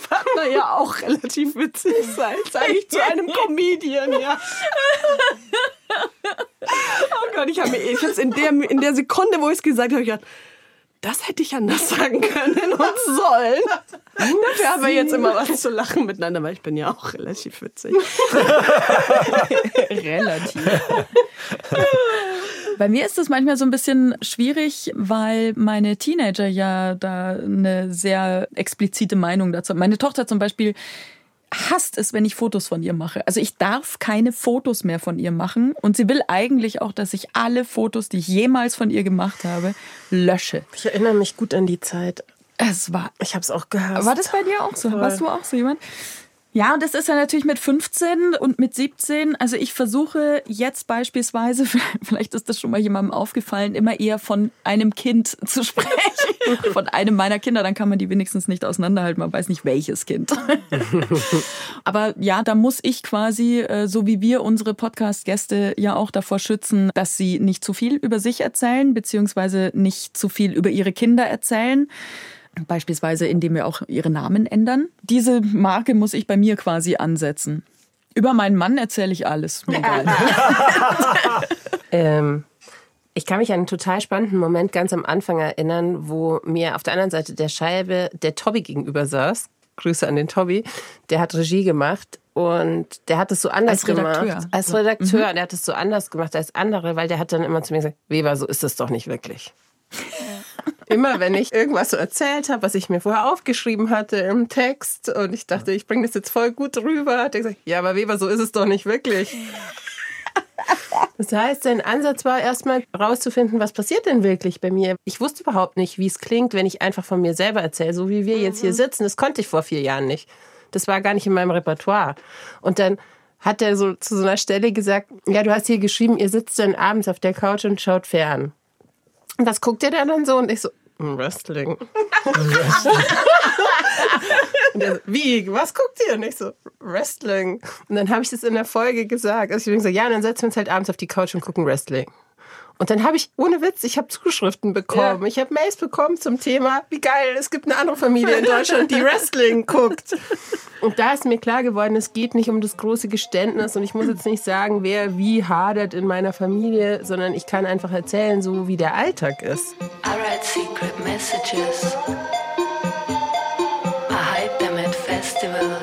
Partner ja auch relativ witzig sei. Sage ich zu einem Comedian, ja. Oh Gott, ich habe ich hab's in der, in der Sekunde, wo ich es gesagt habe, gedacht, das hätte ich anders sagen können und sollen. Dafür haben wir jetzt immer was zu lachen miteinander, weil ich bin ja auch relativ witzig. <laughs> Relativ. Bei mir ist das manchmal so ein bisschen schwierig, weil meine Teenager ja da eine sehr explizite Meinung dazu haben. Meine Tochter zum Beispiel hasst es, wenn ich Fotos von ihr mache. Also ich darf keine Fotos mehr von ihr machen und sie will eigentlich auch, dass ich alle Fotos, die ich jemals von ihr gemacht habe, lösche. Ich erinnere mich gut an die Zeit. Es war Ich habe es auch gehasst. war das bei dir auch so? Voll. Warst du auch so jemand? Ja, und das ist ja natürlich mit 15 und mit 17. Also ich versuche jetzt beispielsweise, <laughs> vielleicht ist das schon mal jemandem aufgefallen, immer eher von einem Kind zu <laughs> sprechen. Von einem meiner Kinder, dann kann man die wenigstens nicht auseinanderhalten. Man weiß nicht, welches Kind. <laughs> Aber ja, da muss ich quasi, äh, so wie wir unsere Podcast-Gäste ja auch davor schützen, dass sie nicht zu viel über sich erzählen, beziehungsweise nicht zu viel über ihre Kinder erzählen. Beispielsweise, indem wir auch ihre Namen ändern. Diese Marke muss ich bei mir quasi ansetzen. Über meinen Mann erzähle ich alles. <laughs> Ähm, ich kann mich an einen total spannenden Moment ganz am Anfang erinnern, wo mir auf der anderen Seite der Scheibe der Tobi gegenüber saß. Grüße an den Tobi. Der hat Regie gemacht und der hat es so anders Als Redakteur. gemacht. Als Redakteur. Der hat es so anders gemacht als andere, weil der hat dann immer zu mir gesagt, Weber, so ist es doch nicht wirklich. <laughs> Immer wenn ich irgendwas so erzählt habe, was ich mir vorher aufgeschrieben hatte im Text und ich dachte, ich bringe das jetzt voll gut rüber, hat er gesagt, ja, aber Weber, so ist es doch nicht wirklich. <laughs> Das heißt, sein Ansatz war erstmal rauszufinden, was passiert denn wirklich bei mir. Ich wusste überhaupt nicht, wie es klingt, wenn ich einfach von mir selber erzähle, so wie wir jetzt hier sitzen. Das konnte ich vor vier Jahren nicht. Das war gar nicht in meinem Repertoire. Und dann hat er so zu so einer Stelle gesagt, ja, du hast hier geschrieben, ihr sitzt dann abends auf der Couch und schaut fern. Und was guckt ihr da dann so? Und ich so, "Hm, Wrestling. und er so, wie, was guckt ihr? Und ich so, Wrestling. Und dann habe ich das in der Folge gesagt. Also ich habe gesagt, ja, dann setzen wir uns halt abends auf die Couch und gucken Wrestling. Und dann habe ich, ohne Witz, ich habe Zuschriften bekommen. Ich habe Mails bekommen zum Thema, wie geil, es gibt eine andere Familie in Deutschland, die <laughs> Wrestling guckt. Und da ist mir klar geworden, es geht nicht um das große Geständnis und ich muss jetzt nicht sagen, wer wie hadert in meiner Familie, sondern ich kann einfach erzählen, so wie der Alltag ist. I write secret messages. I hide them at festivals.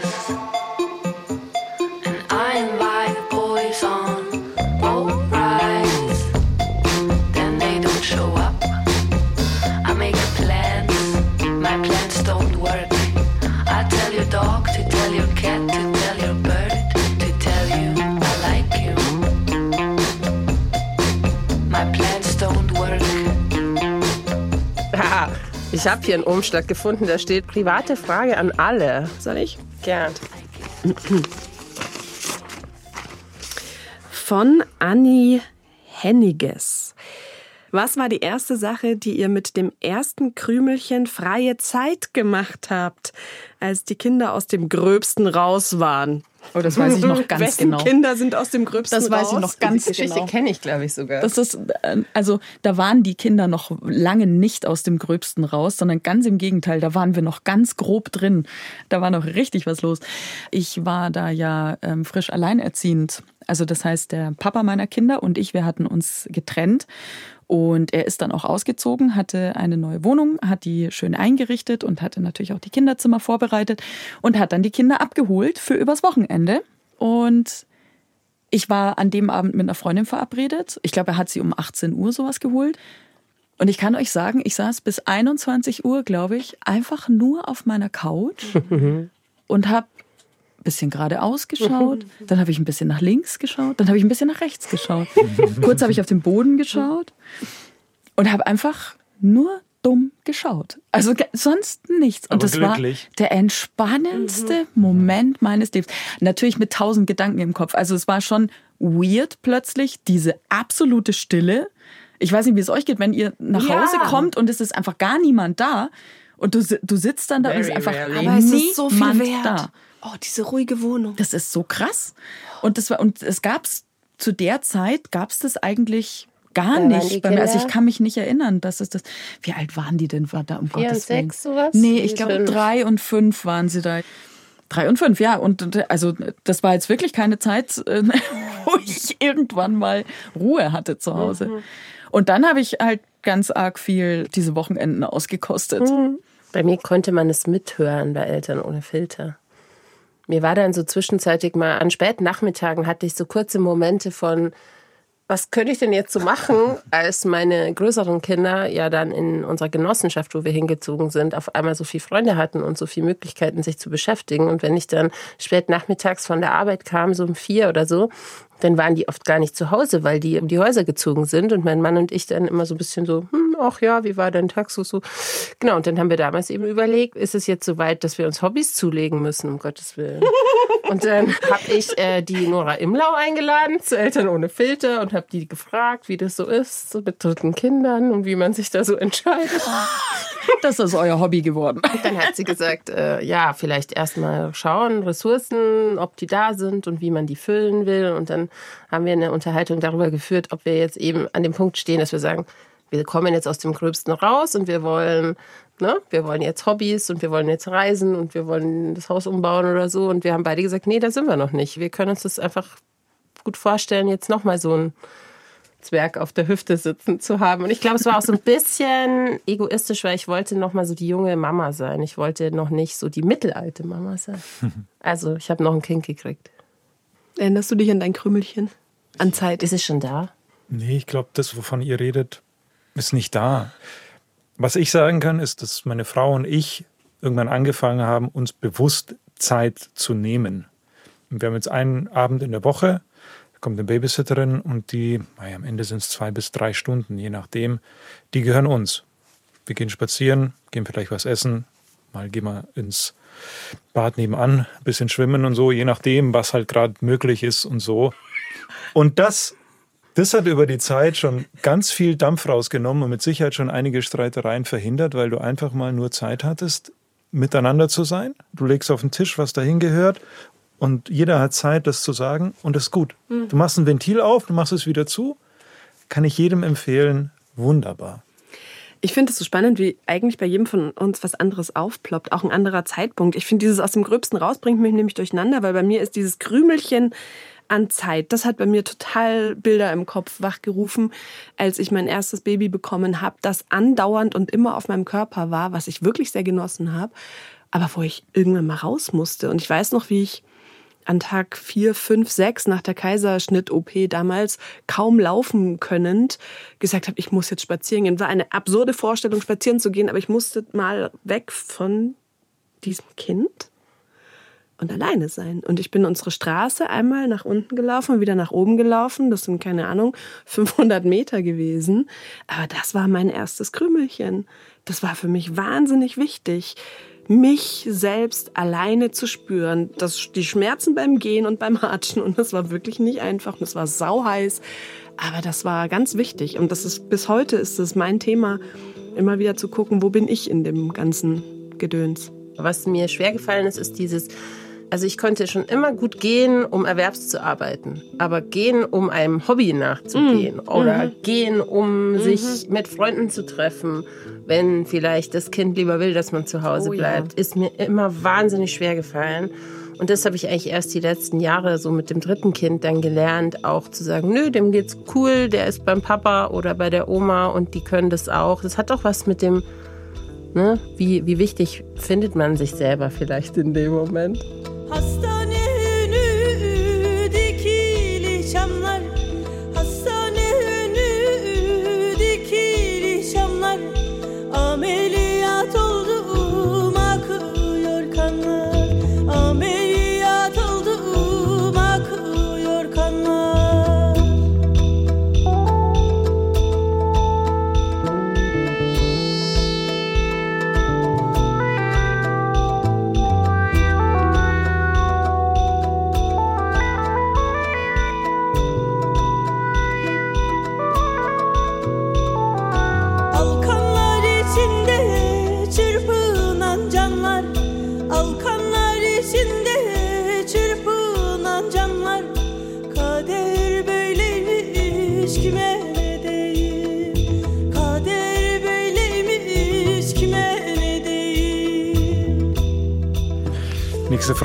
Ich habe hier einen Umschlag gefunden, da steht private Frage an alle. Soll ich? Gern. Von Annie Henniges. Was war die erste Sache, die ihr mit dem ersten Krümelchen freie Zeit gemacht habt, als die Kinder aus dem Gröbsten raus waren? Oh, das weiß ich noch ganz Wessen genau. Kinder sind aus dem Gröbsten Das weiß raus? ich noch ganz Die Geschichte genau. kenne ich, glaube ich, sogar. Das ist, äh, also da waren die Kinder noch lange nicht aus dem Gröbsten raus, sondern ganz im Gegenteil, da waren wir noch ganz grob drin. Da war noch richtig was los. Ich war da ja ähm, frisch alleinerziehend. Also das heißt, der Papa meiner Kinder und ich, wir hatten uns getrennt. Und er ist dann auch ausgezogen, hatte eine neue Wohnung, hat die schön eingerichtet und hatte natürlich auch die Kinderzimmer vorbereitet und hat dann die Kinder abgeholt für übers Wochenende. Und ich war an dem Abend mit einer Freundin verabredet. Ich glaube, er hat sie um 18 Uhr sowas geholt. Und ich kann euch sagen, ich saß bis 21 Uhr, glaube ich, einfach nur auf meiner Couch <laughs> und habe bisschen geradeaus geschaut. Dann habe ich ein bisschen nach links geschaut. Dann habe ich ein bisschen nach rechts geschaut. <laughs> Kurz habe ich auf den Boden geschaut und habe einfach nur dumm geschaut. Also sonst nichts. Und Aber das war glücklich. der entspannendste Moment meines Lebens. Natürlich mit tausend Gedanken im Kopf. Also es war schon weird plötzlich, diese absolute Stille. Ich weiß nicht, wie es euch geht, wenn ihr nach Ja. Hause kommt und es ist einfach gar niemand da. Und du, du sitzt dann da und es ist Very einfach. Aber es ist so viel niemand wert. da. Oh, diese ruhige Wohnung. Das ist so krass. Und das war und es gab's zu der Zeit gab's das eigentlich gar waren nicht bei mir. Also ich kann mich nicht erinnern, dass es das. Wie alt waren die denn? War da um Vier und Gottes Willen? sechs, sowas? Nee, ich glaube drei und fünf waren sie da. Drei und fünf, ja. Und also das war jetzt wirklich keine Zeit, <laughs> äh, wo ich irgendwann mal Ruhe hatte zu Hause. Mhm. Und dann habe ich halt ganz arg viel diese Wochenenden ausgekostet. Mhm. Bei mir konnte man es mithören bei Eltern ohne Filter. Mir war dann so zwischenzeitlich mal an späten Nachmittagen hatte ich so kurze Momente von was könnte ich denn jetzt so machen, <laughs> als meine größeren Kinder ja dann in unserer Genossenschaft, wo wir hingezogen sind, auf einmal so viele Freunde hatten und so viele Möglichkeiten, sich zu beschäftigen. Und wenn ich dann spät nachmittags von der Arbeit kam, so um vier oder so, dann waren die oft gar nicht zu Hause, weil die um die Häuser gezogen sind und mein Mann und ich dann immer so ein bisschen so, hm, ach ja, wie war dein Tag so so. Genau, und dann haben wir damals eben überlegt, ist es jetzt so weit, dass wir uns Hobbys zulegen müssen, um Gottes Willen. <laughs> Und dann habe ich äh, die Nora Imlau eingeladen zu Eltern ohne Filter und habe die gefragt, wie das so ist, so mit dritten Kindern und wie man sich da so entscheidet. <laughs> Das ist euer Hobby geworden. Dann hat sie gesagt, äh, ja, vielleicht erstmal schauen, Ressourcen, ob die da sind und wie man die füllen will. Und dann haben wir eine Unterhaltung darüber geführt, ob wir jetzt eben an dem Punkt stehen, dass wir sagen, wir kommen jetzt aus dem Gröbsten raus und wir wollen, ne, wir wollen jetzt Hobbys und wir wollen jetzt reisen und wir wollen das Haus umbauen oder so. Und wir haben beide gesagt, nee, da sind wir noch nicht. Wir können uns das einfach gut vorstellen, jetzt nochmal so ein Zwerg auf der Hüfte sitzen zu haben. Und ich glaube, es war auch so ein bisschen egoistisch, weil ich wollte noch mal so die junge Mama sein. Ich wollte noch nicht so die mittelalte Mama sein. <laughs> Also ich habe noch ein Kind gekriegt. Erinnerst du dich an dein Krümelchen? An Zeit. Ist es schon da? Nee, ich glaube, das, wovon ihr redet, ist nicht da. Was ich sagen kann, ist, dass meine Frau und ich irgendwann angefangen haben, uns bewusst Zeit zu nehmen. Und wir haben jetzt einen Abend in der Woche, kommt eine Babysitterin und die, naja, am Ende sind es zwei bis drei Stunden, je nachdem, die gehören uns. Wir gehen spazieren, gehen vielleicht was essen, mal gehen wir ins Bad nebenan, ein bisschen schwimmen und so, je nachdem, was halt gerade möglich ist und so. Und das, das hat über die Zeit schon ganz viel Dampf rausgenommen und mit Sicherheit schon einige Streitereien verhindert, weil du einfach mal nur Zeit hattest, miteinander zu sein. Du legst auf den Tisch, was dahin gehört und jeder hat Zeit, das zu sagen und das ist gut. Du machst ein Ventil auf, du machst es wieder zu. Kann ich jedem empfehlen. Wunderbar. Ich finde es so spannend, wie eigentlich bei jedem von uns was anderes aufploppt, auch ein anderer Zeitpunkt. Ich finde, dieses aus dem Gröbsten raus bringt mich nämlich durcheinander, weil bei mir ist dieses Krümelchen an Zeit, das hat bei mir total Bilder im Kopf wachgerufen, als ich mein erstes Baby bekommen habe, das andauernd und immer auf meinem Körper war, was ich wirklich sehr genossen habe, aber wo ich irgendwann mal raus musste. Und ich weiß noch, wie ich an Tag 4, 5, 6 nach der Kaiserschnitt-OP damals kaum laufen könnend gesagt habe, ich muss jetzt spazieren gehen. War eine absurde Vorstellung, spazieren zu gehen, aber ich musste mal weg von diesem Kind und alleine sein. Und ich bin unsere Straße einmal nach unten gelaufen und wieder nach oben gelaufen. Das sind, keine Ahnung, 500 Meter gewesen. Aber das war mein erstes Krümelchen. Das war für mich wahnsinnig wichtig mich selbst alleine zu spüren. Das, die Schmerzen beim Gehen und beim Hatschen. Und das war wirklich nicht einfach. Und es war sauheiß. Aber das war ganz wichtig. Und das ist, bis heute ist es mein Thema, immer wieder zu gucken, wo bin ich in dem ganzen Gedöns. Was mir schwer gefallen ist, ist dieses, also ich konnte schon immer gut gehen, um erwerbs zu arbeiten, aber gehen, um einem Hobby nachzugehen oder gehen, um sich mit Freunden zu treffen, wenn vielleicht das Kind lieber will, dass man zu Hause Oh ja. bleibt, ist mir immer wahnsinnig schwer gefallen. Und das habe ich eigentlich erst die letzten Jahre so mit dem dritten Kind dann gelernt, auch zu sagen, nö, dem geht's cool, der ist beim Papa oder bei der Oma und die können das auch. Das hat doch was mit dem, ne, wie, wie wichtig findet man sich selber vielleicht in dem Moment. Hasta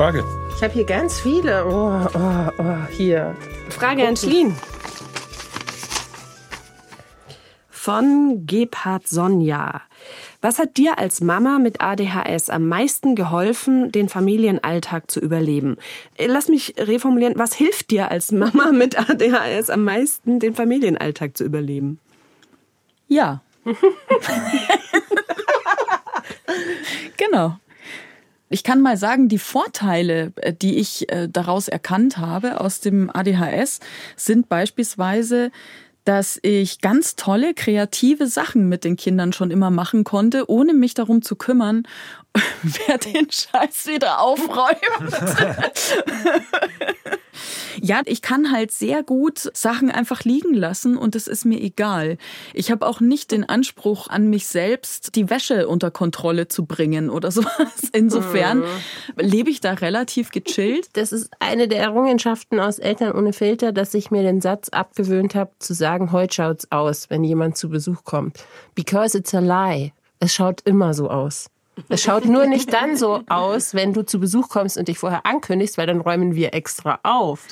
Frage. Ich habe hier ganz viele. Oh, oh, oh, hier. Frage an Schlien. Von Gebhard Sonja. Was hat dir als Mama mit ADHS am meisten geholfen, den Familienalltag zu überleben? Äh, Lass mich reformulieren, was hilft dir als Mama <laughs> mit ADHS am meisten, den Familienalltag zu überleben? Ja. <laughs> <laughs> genau. Ich kann mal sagen, die Vorteile, äh, die ich äh, daraus erkannt habe aus dem ADHS, sind beispielsweise, dass ich ganz tolle kreative Sachen mit den Kindern schon immer machen konnte, ohne mich darum zu kümmern, <laughs> wer den Scheiß wieder aufräumt. <laughs> <laughs> ja, ich kann halt sehr gut Sachen einfach liegen lassen und es ist mir egal. Ich habe auch nicht den Anspruch an mich selbst, die Wäsche unter Kontrolle zu bringen oder <laughs> sowas. Insofern lebe ich da relativ gechillt. Das ist eine der Errungenschaften aus Eltern ohne Filter, dass ich mir den Satz abgewöhnt habe, zu sagen, heute schaut's aus, wenn jemand zu Besuch kommt. Because it's a lie. Es schaut immer so aus. Es schaut nur nicht dann so aus, wenn du zu Besuch kommst und dich vorher ankündigst, weil dann räumen wir extra auf.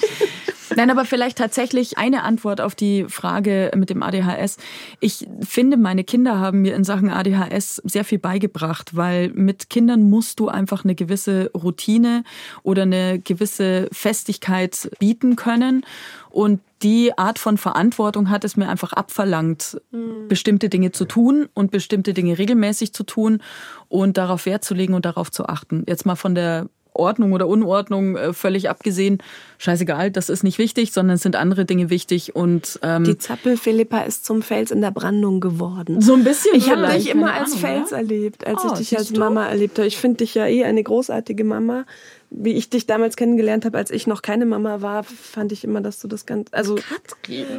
Nein, aber vielleicht tatsächlich eine Antwort auf die Frage mit dem ADHS. Ich finde, meine Kinder haben mir in Sachen ADHS sehr viel beigebracht, weil mit Kindern musst du einfach eine gewisse Routine oder eine gewisse Festigkeit bieten können. Und die Art von Verantwortung hat es mir einfach abverlangt, bestimmte Dinge zu tun und bestimmte Dinge regelmäßig zu tun und darauf Wert zu legen und darauf zu achten. Jetzt mal von der Ordnung oder Unordnung äh, völlig abgesehen, scheißegal, das ist nicht wichtig, sondern es sind andere Dinge wichtig und ähm, Die Zappel Philippa ist zum Fels in der Brandung geworden. so ein bisschen. Ich habe vielleicht, dich immer keine als Ahnung, Fels ja? erlebt, als Oh, ich dich als du? Mama erlebt habe. Ich finde dich ja eh eine großartige Mama. Wie ich dich damals kennengelernt habe, als ich noch keine Mama war, fand ich immer, dass du das ganz. Also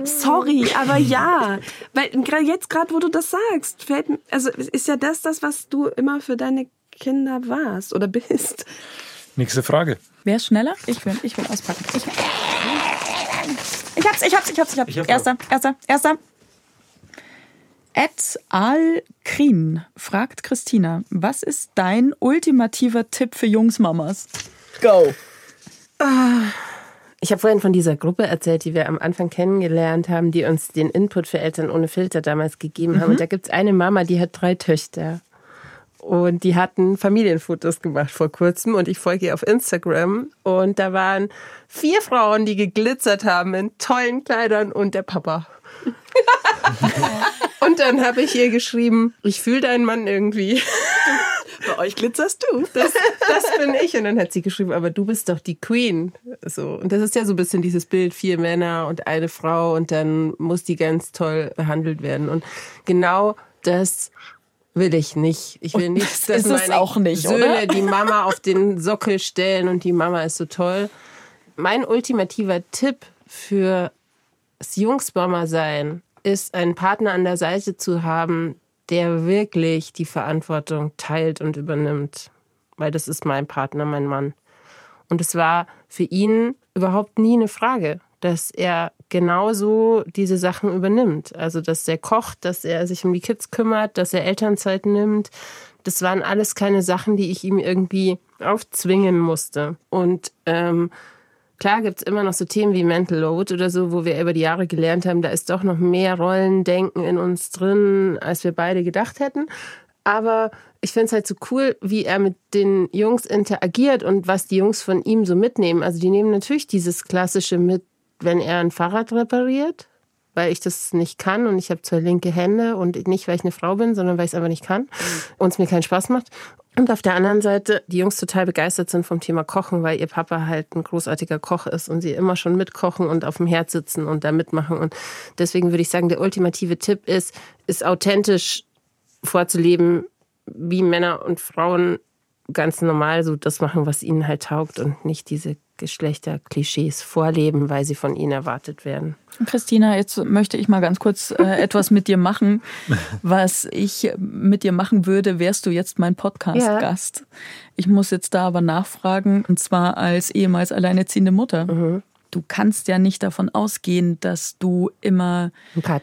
sorry, aber <laughs> ja, weil jetzt gerade, wo du das sagst, fällt, mir- also ist ja das das, was du immer für deine Kinder warst oder bist. Nächste Frage. Wer ist schneller? Ich will, ich will auspacken. Ich, ich hab's, ich hab's, ich hab's, ich hab's. Ich hab's erster, erster, erster. Ed Al-Krin fragt Christina, was ist dein ultimativer Tipp für Jungsmamas? Go! Ich habe vorhin von dieser Gruppe erzählt, die wir am Anfang kennengelernt haben, die uns den Input für Eltern ohne Filter damals gegeben haben. Und da gibt's eine Mama, die hat drei Töchter. Und die hatten Familienfotos gemacht vor kurzem und ich folge ihr auf Instagram. Und da waren vier Frauen, die geglitzert haben in tollen Kleidern und der Papa. <laughs> und dann habe ich ihr geschrieben, ich fühle deinen Mann irgendwie. Bei euch glitzerst du. Das, das bin ich. Und dann hat sie geschrieben, aber du bist doch die Queen. So. Und das ist ja so ein bisschen dieses Bild, vier Männer und eine Frau und dann muss die ganz toll behandelt werden. Und genau das will ich nicht. Ich will nicht, das dass meine auch nicht, Söhne oder? die Mama auf den Sockel stellen und die Mama ist so toll. Mein ultimativer Tipp für das Jungsmama sein ist, einen Partner an der Seite zu haben, der wirklich die Verantwortung teilt und übernimmt. Weil das ist mein Partner, mein Mann. Und es war für ihn überhaupt nie eine Frage, dass er genauso diese Sachen übernimmt. Also, dass er kocht, dass er sich um die Kids kümmert, dass er Elternzeit nimmt. Das waren alles keine Sachen, die ich ihm irgendwie aufzwingen musste. Und ähm, Klar gibt's immer noch so Themen wie Mental Load oder so, wo wir über die Jahre gelernt haben, da ist doch noch mehr Rollendenken in uns drin, als wir beide gedacht hätten. Aber ich finde es halt so cool, wie er mit den Jungs interagiert und was die Jungs von ihm so mitnehmen. Also die nehmen natürlich dieses Klassische mit, wenn er ein Fahrrad repariert, weil ich das nicht kann und ich habe zwei linke Hände und nicht, weil ich eine Frau bin, sondern weil ich es einfach nicht kann und es mir keinen Spaß macht. Und auf der anderen Seite, die Jungs total begeistert sind vom Thema Kochen, weil ihr Papa halt ein großartiger Koch ist und sie immer schon mitkochen und auf dem Herd sitzen und da mitmachen. Und deswegen würde ich sagen, der ultimative Tipp ist, ist authentisch vorzuleben, wie Männer und Frauen ganz normal so das machen, was ihnen halt taugt und nicht diese Geschlechterklischees vorleben, weil sie von ihnen erwartet werden. Christina, jetzt möchte ich mal ganz kurz äh, <laughs> etwas mit dir machen. Was ich mit dir machen würde, wärst du jetzt mein Podcast-Gast. Ich muss jetzt da aber nachfragen, und zwar als ehemals alleinerziehende Mutter. Mhm. Du kannst ja nicht davon ausgehen, dass du immer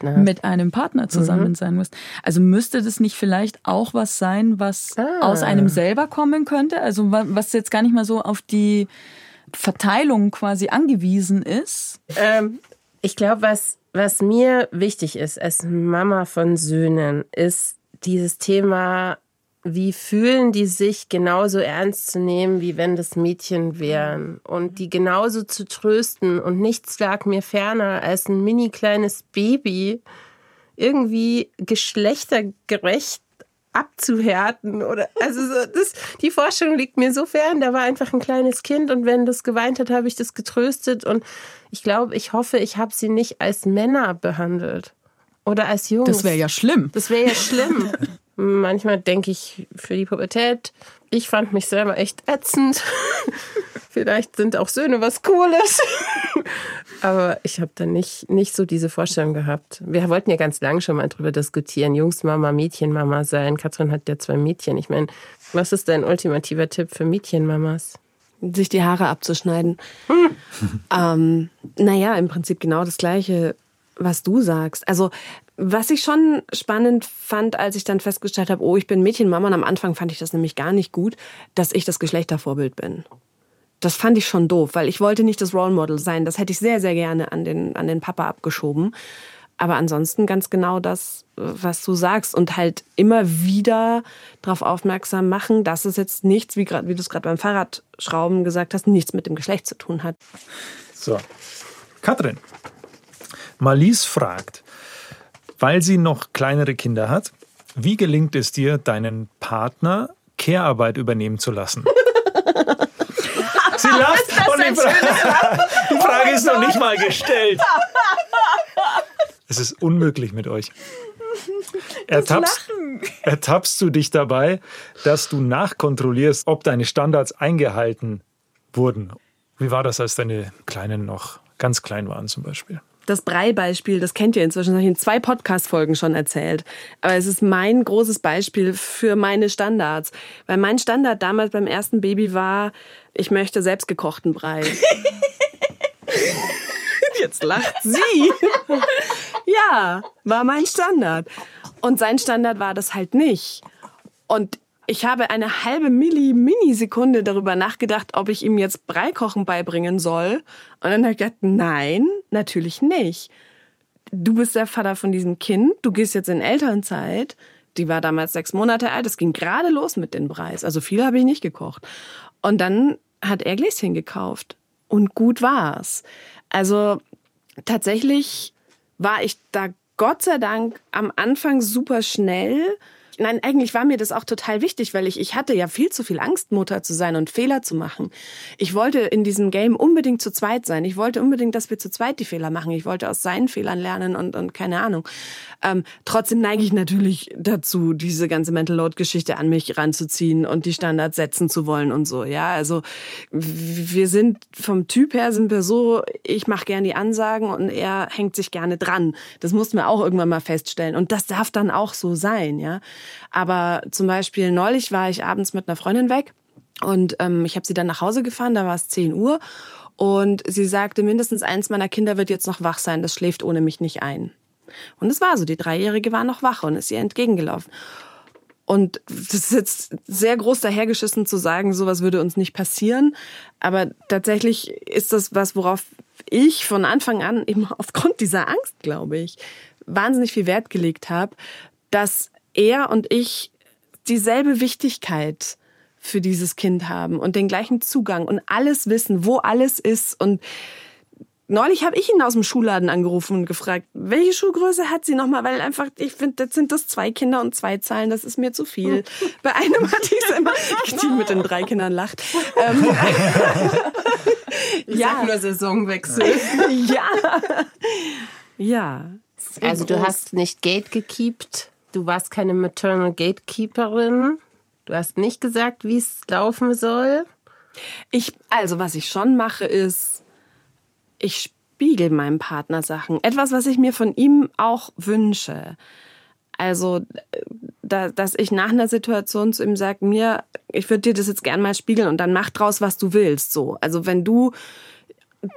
Ein mit einem Partner zusammen sein musst. Also müsste das nicht vielleicht auch was sein, was Ah. aus einem selber kommen könnte? Also wa- was jetzt gar nicht mal so auf die Verteilung quasi angewiesen ist? Ähm, ich glaube, was, was mir wichtig ist als Mama von Söhnen, ist dieses Thema, wie fühlen die sich genauso ernst zu nehmen, wie wenn das Mädchen wären und die genauso zu trösten und nichts lag mir ferner als ein mini kleines Baby irgendwie geschlechtergerecht abzuhärten oder also so, das, die Vorstellung liegt mir so fern. Da war einfach ein kleines Kind und wenn das geweint hat, habe ich das getröstet und ich glaube, ich hoffe, ich habe sie nicht als Männer behandelt oder als Jungs. Das wäre ja schlimm. Das wäre ja schlimm. <laughs> Manchmal denke ich für die Pubertät, ich fand mich selber echt ätzend. <laughs> Vielleicht sind auch Söhne was Cooles. <laughs> Aber ich habe da nicht, nicht so diese Vorstellung gehabt. Wir wollten ja ganz lange schon mal drüber diskutieren. Jungsmama, Mädchenmama sein. Katrin hat ja zwei Mädchen. Ich meine, was ist dein ultimativer Tipp für Mädchenmamas? sich die Haare abzuschneiden. ähm, naja, im Prinzip genau das Gleiche, was du sagst. Also, was ich schon spannend fand, als ich dann festgestellt habe, oh, ich bin Mädchenmama, und am Anfang fand ich das nämlich gar nicht gut, dass ich das Geschlechtervorbild bin. Das fand ich schon doof, weil ich wollte nicht das Role Model sein. Das hätte ich sehr, sehr gerne an den, an den Papa abgeschoben. Aber ansonsten ganz genau das, was du sagst und halt immer wieder darauf aufmerksam machen, dass es jetzt nichts, wie, wie du es gerade beim Fahrradschrauben gesagt hast, nichts mit dem Geschlecht zu tun hat. So. Katrin. Marlies fragt, weil sie noch kleinere Kinder hat, wie gelingt es dir, deinen Partner Care-Arbeit übernehmen zu lassen? Sie lacht und die, Fra die Frage ist noch nicht mal gestellt. Es ist unmöglich mit euch. Ertappst, ertappst du dich dabei, dass du nachkontrollierst, ob deine Standards eingehalten wurden? Wie war das, als deine Kleinen noch ganz klein waren zum Beispiel? Das Brei-Beispiel, das kennt ihr inzwischen, das habe ich in zwei Podcast-Folgen schon erzählt. Aber es ist mein großes Beispiel für meine Standards. Weil mein Standard damals beim ersten Baby war, ich möchte selbstgekochten Brei. <laughs> Jetzt lacht sie. <laughs> ja, war mein Standard. Und sein Standard war das halt nicht. Und ich habe eine halbe Milli Minisekunde darüber nachgedacht, ob ich ihm jetzt Breikochen beibringen soll. Und dann habe ich gedacht, nein, natürlich nicht. Du bist der Vater von diesem Kind, du gehst jetzt in Elternzeit. Die war damals sechs Monate alt, es ging gerade los mit den Breis. Also viel habe ich nicht gekocht. Und dann hat er Gläschen gekauft. Und gut war's. Also tatsächlich war ich da Gott sei Dank am Anfang super schnell. Nein, eigentlich war mir das auch total wichtig, weil ich, ich hatte ja viel zu viel Angst, Mutter zu sein und Fehler zu machen. Ich wollte in diesem Game unbedingt zu zweit sein. Ich wollte unbedingt, dass wir zu zweit die Fehler machen. Ich wollte aus seinen Fehlern lernen und, und keine Ahnung. Ähm, trotzdem neige ich natürlich dazu, diese ganze Mental Load-Geschichte an mich ranzuziehen und die Standards setzen zu wollen und so. Ja, also wir sind vom Typ her sind wir so, ich mache gern die Ansagen und er hängt sich gerne dran. Das mussten wir auch irgendwann mal feststellen. Und das darf dann auch so sein, ja. Aber zum Beispiel neulich war ich abends mit einer Freundin weg und ähm, ich habe sie dann nach Hause gefahren, da war es 10 Uhr und sie sagte, mindestens eins meiner Kinder wird jetzt noch wach sein, das schläft ohne mich nicht ein. Und es war so, die Dreijährige war noch wach und ist ihr entgegengelaufen. Und das ist jetzt sehr groß dahergeschissen zu sagen, sowas würde uns nicht passieren. Aber tatsächlich ist das was, worauf ich von Anfang an eben <laughs> aufgrund dieser Angst, glaube ich, wahnsinnig viel Wert gelegt habe, dass er und ich dieselbe Wichtigkeit für dieses Kind haben und den gleichen Zugang und alles wissen, wo alles ist. Und neulich habe ich ihn aus dem Schulladen angerufen und gefragt, welche Schuhgröße hat sie nochmal? Weil einfach, ich finde, jetzt sind das zwei Kinder und zwei Zahlen, das ist mir zu viel. <laughs> Bei einem hat ich immer, <laughs> die mit den drei Kindern lacht. Ähm, Ich sag nur Saisonwechsel. <laughs> ja. Ja. Also du hast nicht Gate gekiept, du warst keine Maternal Gatekeeperin, du hast nicht gesagt, wie es laufen soll. Ich, also was ich schon mache, ist, ich spiegel meinem Partner Sachen. Etwas, was ich mir von ihm auch wünsche. Also, da, dass ich nach einer Situation zu ihm sage, mir, ich würde dir das jetzt gern mal spiegeln und dann mach draus, was du willst. So. Also wenn du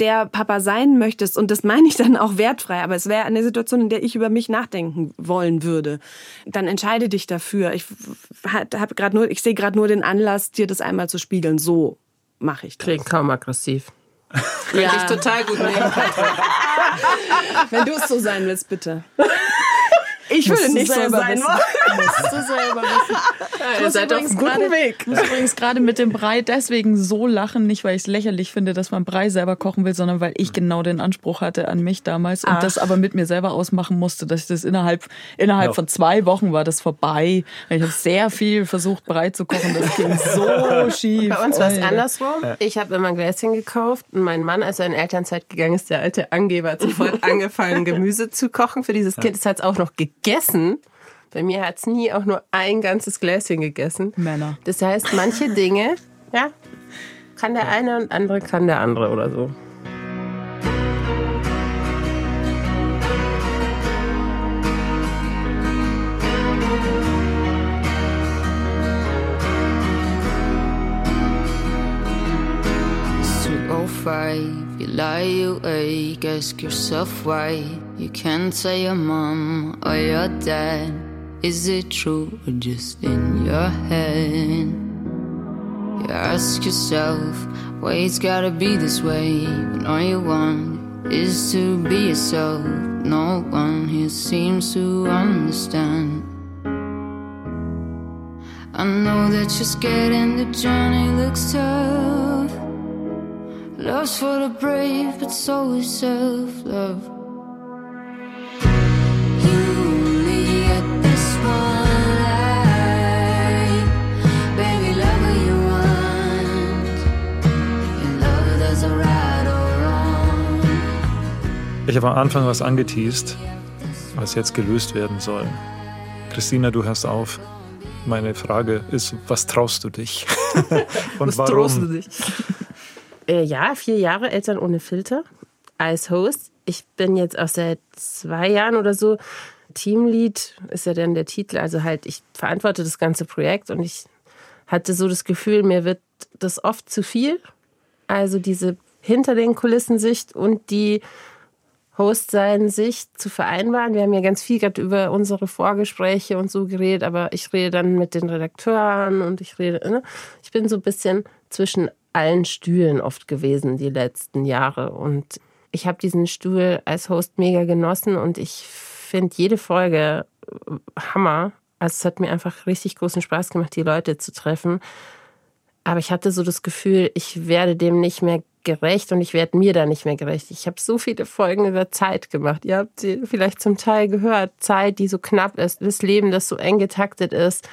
der Papa sein möchtest, und das meine ich dann auch wertfrei, aber es wäre eine Situation, in der ich über mich nachdenken wollen würde, dann entscheide dich dafür. Ich habe gerade nur, ich sehe gerade nur den Anlass, dir das einmal zu spiegeln. So mache ich das. Klingt kaum aggressiv. Könnte ich total gut nehmen. <laughs> Wenn du es so sein willst, bitte. Ich würde Musst nicht so selber sein wissen. wollen. Musst du selber wissen. <laughs> Ihr seid auf übrigens einem guten Weg. Ich muss übrigens gerade mit dem Brei deswegen so lachen, nicht weil ich es lächerlich finde, dass man Brei selber kochen will, sondern weil ich genau den Anspruch hatte an mich damals und das aber mit mir selber ausmachen musste, dass ich das innerhalb, innerhalb Ja. von zwei Wochen war das vorbei. Ich habe sehr viel versucht, Brei zu kochen. Das ging so schief. <laughs> Bei uns war es Alter. andersrum. Ich habe immer ein Gläschen gekauft und mein Mann, als er in Elternzeit gegangen ist, der alte Angeber, hat sofort <laughs> angefangen, Gemüse zu kochen für dieses Kind. Es hat es auch noch gegessen. Bei mir hat es nie auch nur ein ganzes Gläschen gegessen. Männer. Das heißt, manche Dinge, <laughs> ja, kann der eine und andere kann der andere oder so. 205, you lie awake, ask yourself why you can't tell your mom or your dad. Is it true or just in your head? You ask yourself why it's gotta be this way when all you want is to be yourself. No one here seems to understand. I know that you're scared and the journey looks tough. Love's for the brave, but so is self love. Ich habe am Anfang was angeteased, was jetzt gelöst werden soll. Christina, du hörst auf. Meine Frage ist, was traust du dich? <laughs> Und warum? dich? Äh, ja, vier Jahre Eltern ohne Filter als Host. Ich bin jetzt auch seit zwei Jahren oder so Teamlead, ist ja dann der Titel. Also halt, ich verantworte das ganze Projekt und ich hatte so das Gefühl, mir wird das oft zu viel. Also diese hinter den Kulissen Sicht und die Host-Sein-Sicht zu vereinbaren. Wir haben ja ganz viel gerade über unsere Vorgespräche und so geredet, aber ich rede dann mit den Redakteuren und ich rede, ne? ich bin so ein bisschen zwischen allen Stühlen oft gewesen die letzten Jahre und ich habe diesen Stuhl als Host mega genossen und ich finde jede Folge äh, Hammer. Also es hat mir einfach richtig großen Spaß gemacht, die Leute zu treffen. Aber ich hatte so das Gefühl, ich werde dem nicht mehr gerecht und ich werde mir da nicht mehr gerecht. Ich habe so viele Folgen über Zeit gemacht. Ihr habt sie vielleicht zum Teil gehört. Zeit, die so knapp ist, das Leben, das so eng getaktet ist.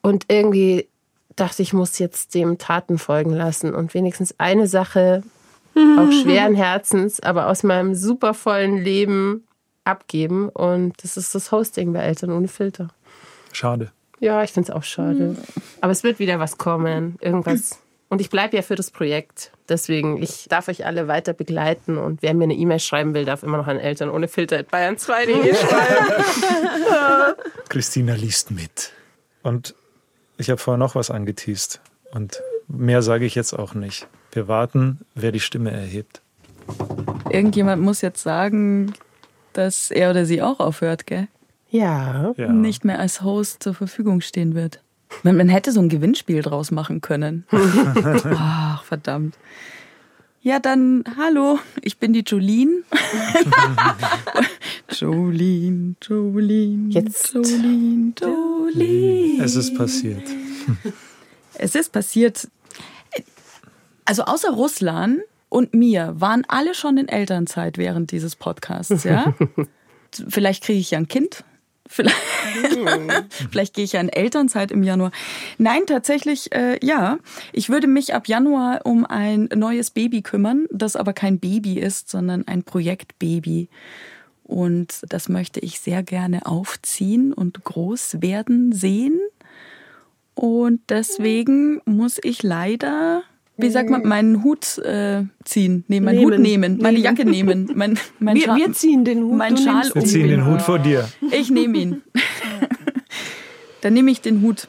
Und irgendwie dachte ich, muss jetzt dem Taten folgen lassen und wenigstens eine Sache, <laughs> auch schweren Herzens, aber aus meinem supervollen Leben abgeben. Und das ist das Hosting bei Eltern ohne Filter. Schade. Ja, ich finde es auch schade. Aber es wird wieder was kommen. Irgendwas. Und ich bleibe ja für das Projekt. Deswegen, ich darf euch alle weiter begleiten. Und wer mir eine E-Mail schreiben will, darf immer noch an Eltern ohne Filter at bayern 2.de <laughs> schreiben. Christina liest mit. Und ich habe vorher noch was angeteased. Und mehr sage ich jetzt auch nicht. Wir warten, wer die Stimme erhebt. Irgendjemand muss jetzt sagen, dass er oder sie auch aufhört, gell? Ja. Ja. Nicht mehr als Host zur Verfügung stehen wird. Man, man hätte so ein Gewinnspiel draus machen können. <laughs> Ach, verdammt. Ja, dann hallo, ich bin die Jolene. <laughs> Jolene, Jolene, Jetzt. Jolene, Jolene. Es ist passiert. Es ist passiert. Also außer Russland und mir waren alle schon in Elternzeit während dieses Podcasts, ja? <laughs> Vielleicht kriege ich ja ein Kind. Vielleicht, vielleicht gehe ich ja in Elternzeit im Januar. Nein, tatsächlich, äh, ja. Ich würde mich ab Januar um ein neues Baby kümmern, das aber kein Baby ist, sondern ein Projektbaby. Und das möchte ich sehr gerne aufziehen und groß werden sehen. Und deswegen muss ich leider, wie sagt man, meinen Hut äh, ziehen, nee, meinen Nehmen. Hut nehmen, meine. Jacke nehmen. Mein, mein Wir, Schal- wir ziehen den Hut. mein Schal Wir um. ziehen den Hut vor dir. Ich nehme ihn. <laughs> Dann nehme ich den Hut.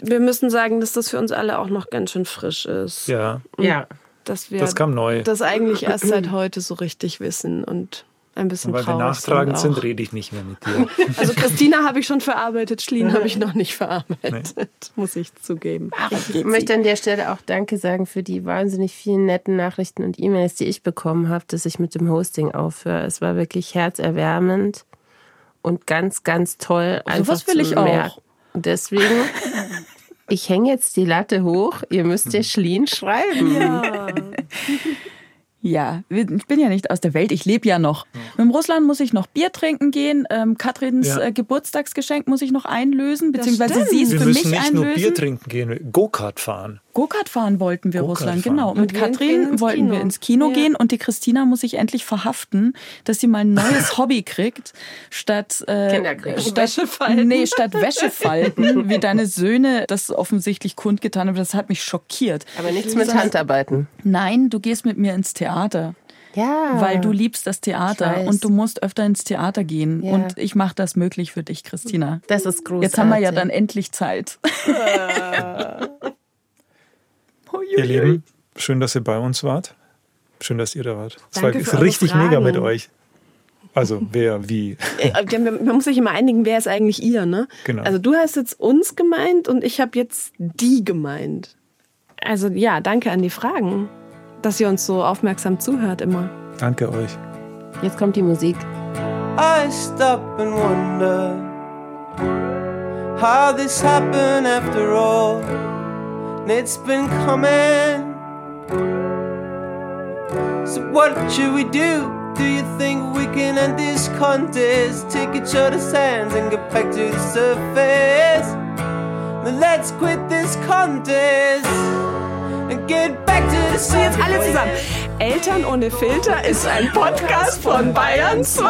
Wir müssen sagen, dass das für uns alle auch noch ganz schön frisch ist. Ja, Ja. Dass wir das kam neu. das eigentlich erst seit <clears throat> heute so richtig wissen und ein bisschen Weil wir traurig nachtragend sind. sind, auch. rede ich nicht mehr mit dir. <laughs> Also Christina habe ich schon verarbeitet, Schlien habe ich noch nicht verarbeitet, muss ich zugeben. Ich möchte an der Stelle auch Danke sagen für die wahnsinnig vielen netten Nachrichten und E-Mails, die ich bekommen habe, dass ich mit dem Hosting aufhöre. Es war wirklich herzerwärmend und ganz, ganz toll. Einfach was will ich auch. merken. Deswegen, ich hänge jetzt die Latte hoch. Ihr müsst der Schlien schreiben. Ja, <laughs> ich bin ja nicht aus der Welt, ich lebe ja noch. Mit dem Russland muss ich noch Bier trinken gehen. Ähm, Katrins Ja. äh, Geburtstagsgeschenk muss ich noch einlösen, beziehungsweise sie Wir für müssen mich nicht nur Bier einlösen. trinken gehen, Go-Kart fahren. Go-Kart fahren wollten wir Russland, fahren. genau. Und Mit Katrin ins wollten Kino. wir ins Kino Ja. gehen und die Christina muss sich endlich verhaften, dass sie mal ein neues <laughs> Hobby kriegt, statt äh, statt Wäsche falten. Nee, statt Wäsche falten, <laughs> wie deine Söhne das offensichtlich kundgetan haben. Das hat mich schockiert. Aber nichts mit Handarbeiten. Nein, du gehst mit mir ins Theater. Ja. Weil du liebst das Theater und du musst öfter ins Theater gehen. Ja. Und ich mache das möglich für dich, Christina. Das ist großartig. Jetzt haben wir ja dann endlich Zeit. Ihr Lieben, schön, dass ihr bei uns wart. Schön, dass ihr da wart. Es war richtig mega mit euch. Also, wer, wie. Äh, Man man muss sich immer einigen, wer ist eigentlich ihr, ne? Genau. Also du hast jetzt uns gemeint und ich habe jetzt die gemeint. Also ja, danke an die Fragen, dass ihr uns so aufmerksam zuhört immer. Danke euch. Jetzt kommt die Musik. I stop and wonder how this happened after all. And it's been coming. So, what should we do? Do you think we can end this contest? Take each other's hands and get back to the surface. Then let's quit this contest and get back to the jetzt alle zusammen. Eltern ohne Filter ist ein Podcast von Bayern 2.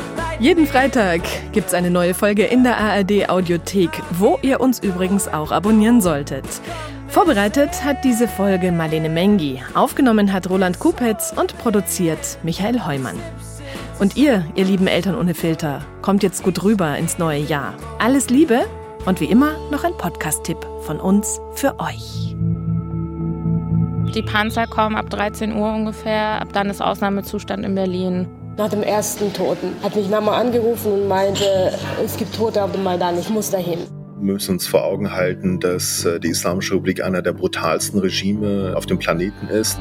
<laughs> Jeden Freitag gibt's eine neue Folge in der ARD Audiothek, wo ihr uns übrigens auch abonnieren solltet. Vorbereitet hat diese Folge Marlene Mengi, aufgenommen hat Roland Kupetz und produziert Michael Heumann. Und ihr, ihr lieben Eltern ohne Filter, kommt jetzt gut rüber ins neue Jahr. Alles Liebe und wie immer noch ein Podcast-Tipp von uns für euch. Die Panzer kommen ab 13 Uhr ungefähr. Ab dann ist Ausnahmezustand in Berlin. Nach dem ersten Toten hat mich Mama angerufen und meinte, es gibt Tote auf dem Maidan, ich muss dahin. Wir müssen uns vor Augen halten, dass äh, die Islamische Republik einer der brutalsten Regime auf dem Planeten ist.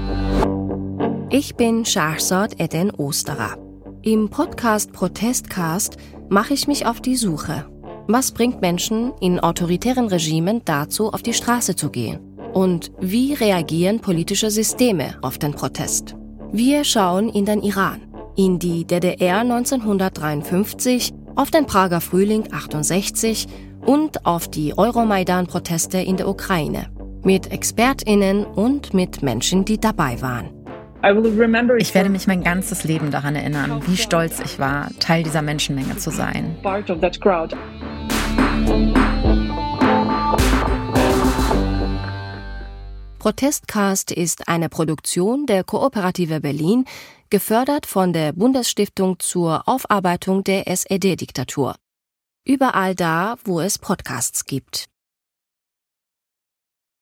Ich bin Shahrzad Eden Osterer. Im Podcast Protestcast mache ich mich auf die Suche. Was bringt Menschen in autoritären Regimen dazu, auf die Straße zu gehen? Und wie reagieren politische Systeme auf den Protest? Wir schauen in den Iran, in die DDR 1953, auf den Prager Frühling 68 und auf die Euromaidan-Proteste in der Ukraine. Mit ExpertInnen und mit Menschen, die dabei waren. Ich werde mich mein ganzes Leben daran erinnern, wie stolz ich war, Teil dieser Menschenmenge zu sein. Protestcast ist eine Produktion der Kooperative Berlin, gefördert von der Bundesstiftung zur Aufarbeitung der SED-Diktatur. Überall da, wo es Podcasts gibt.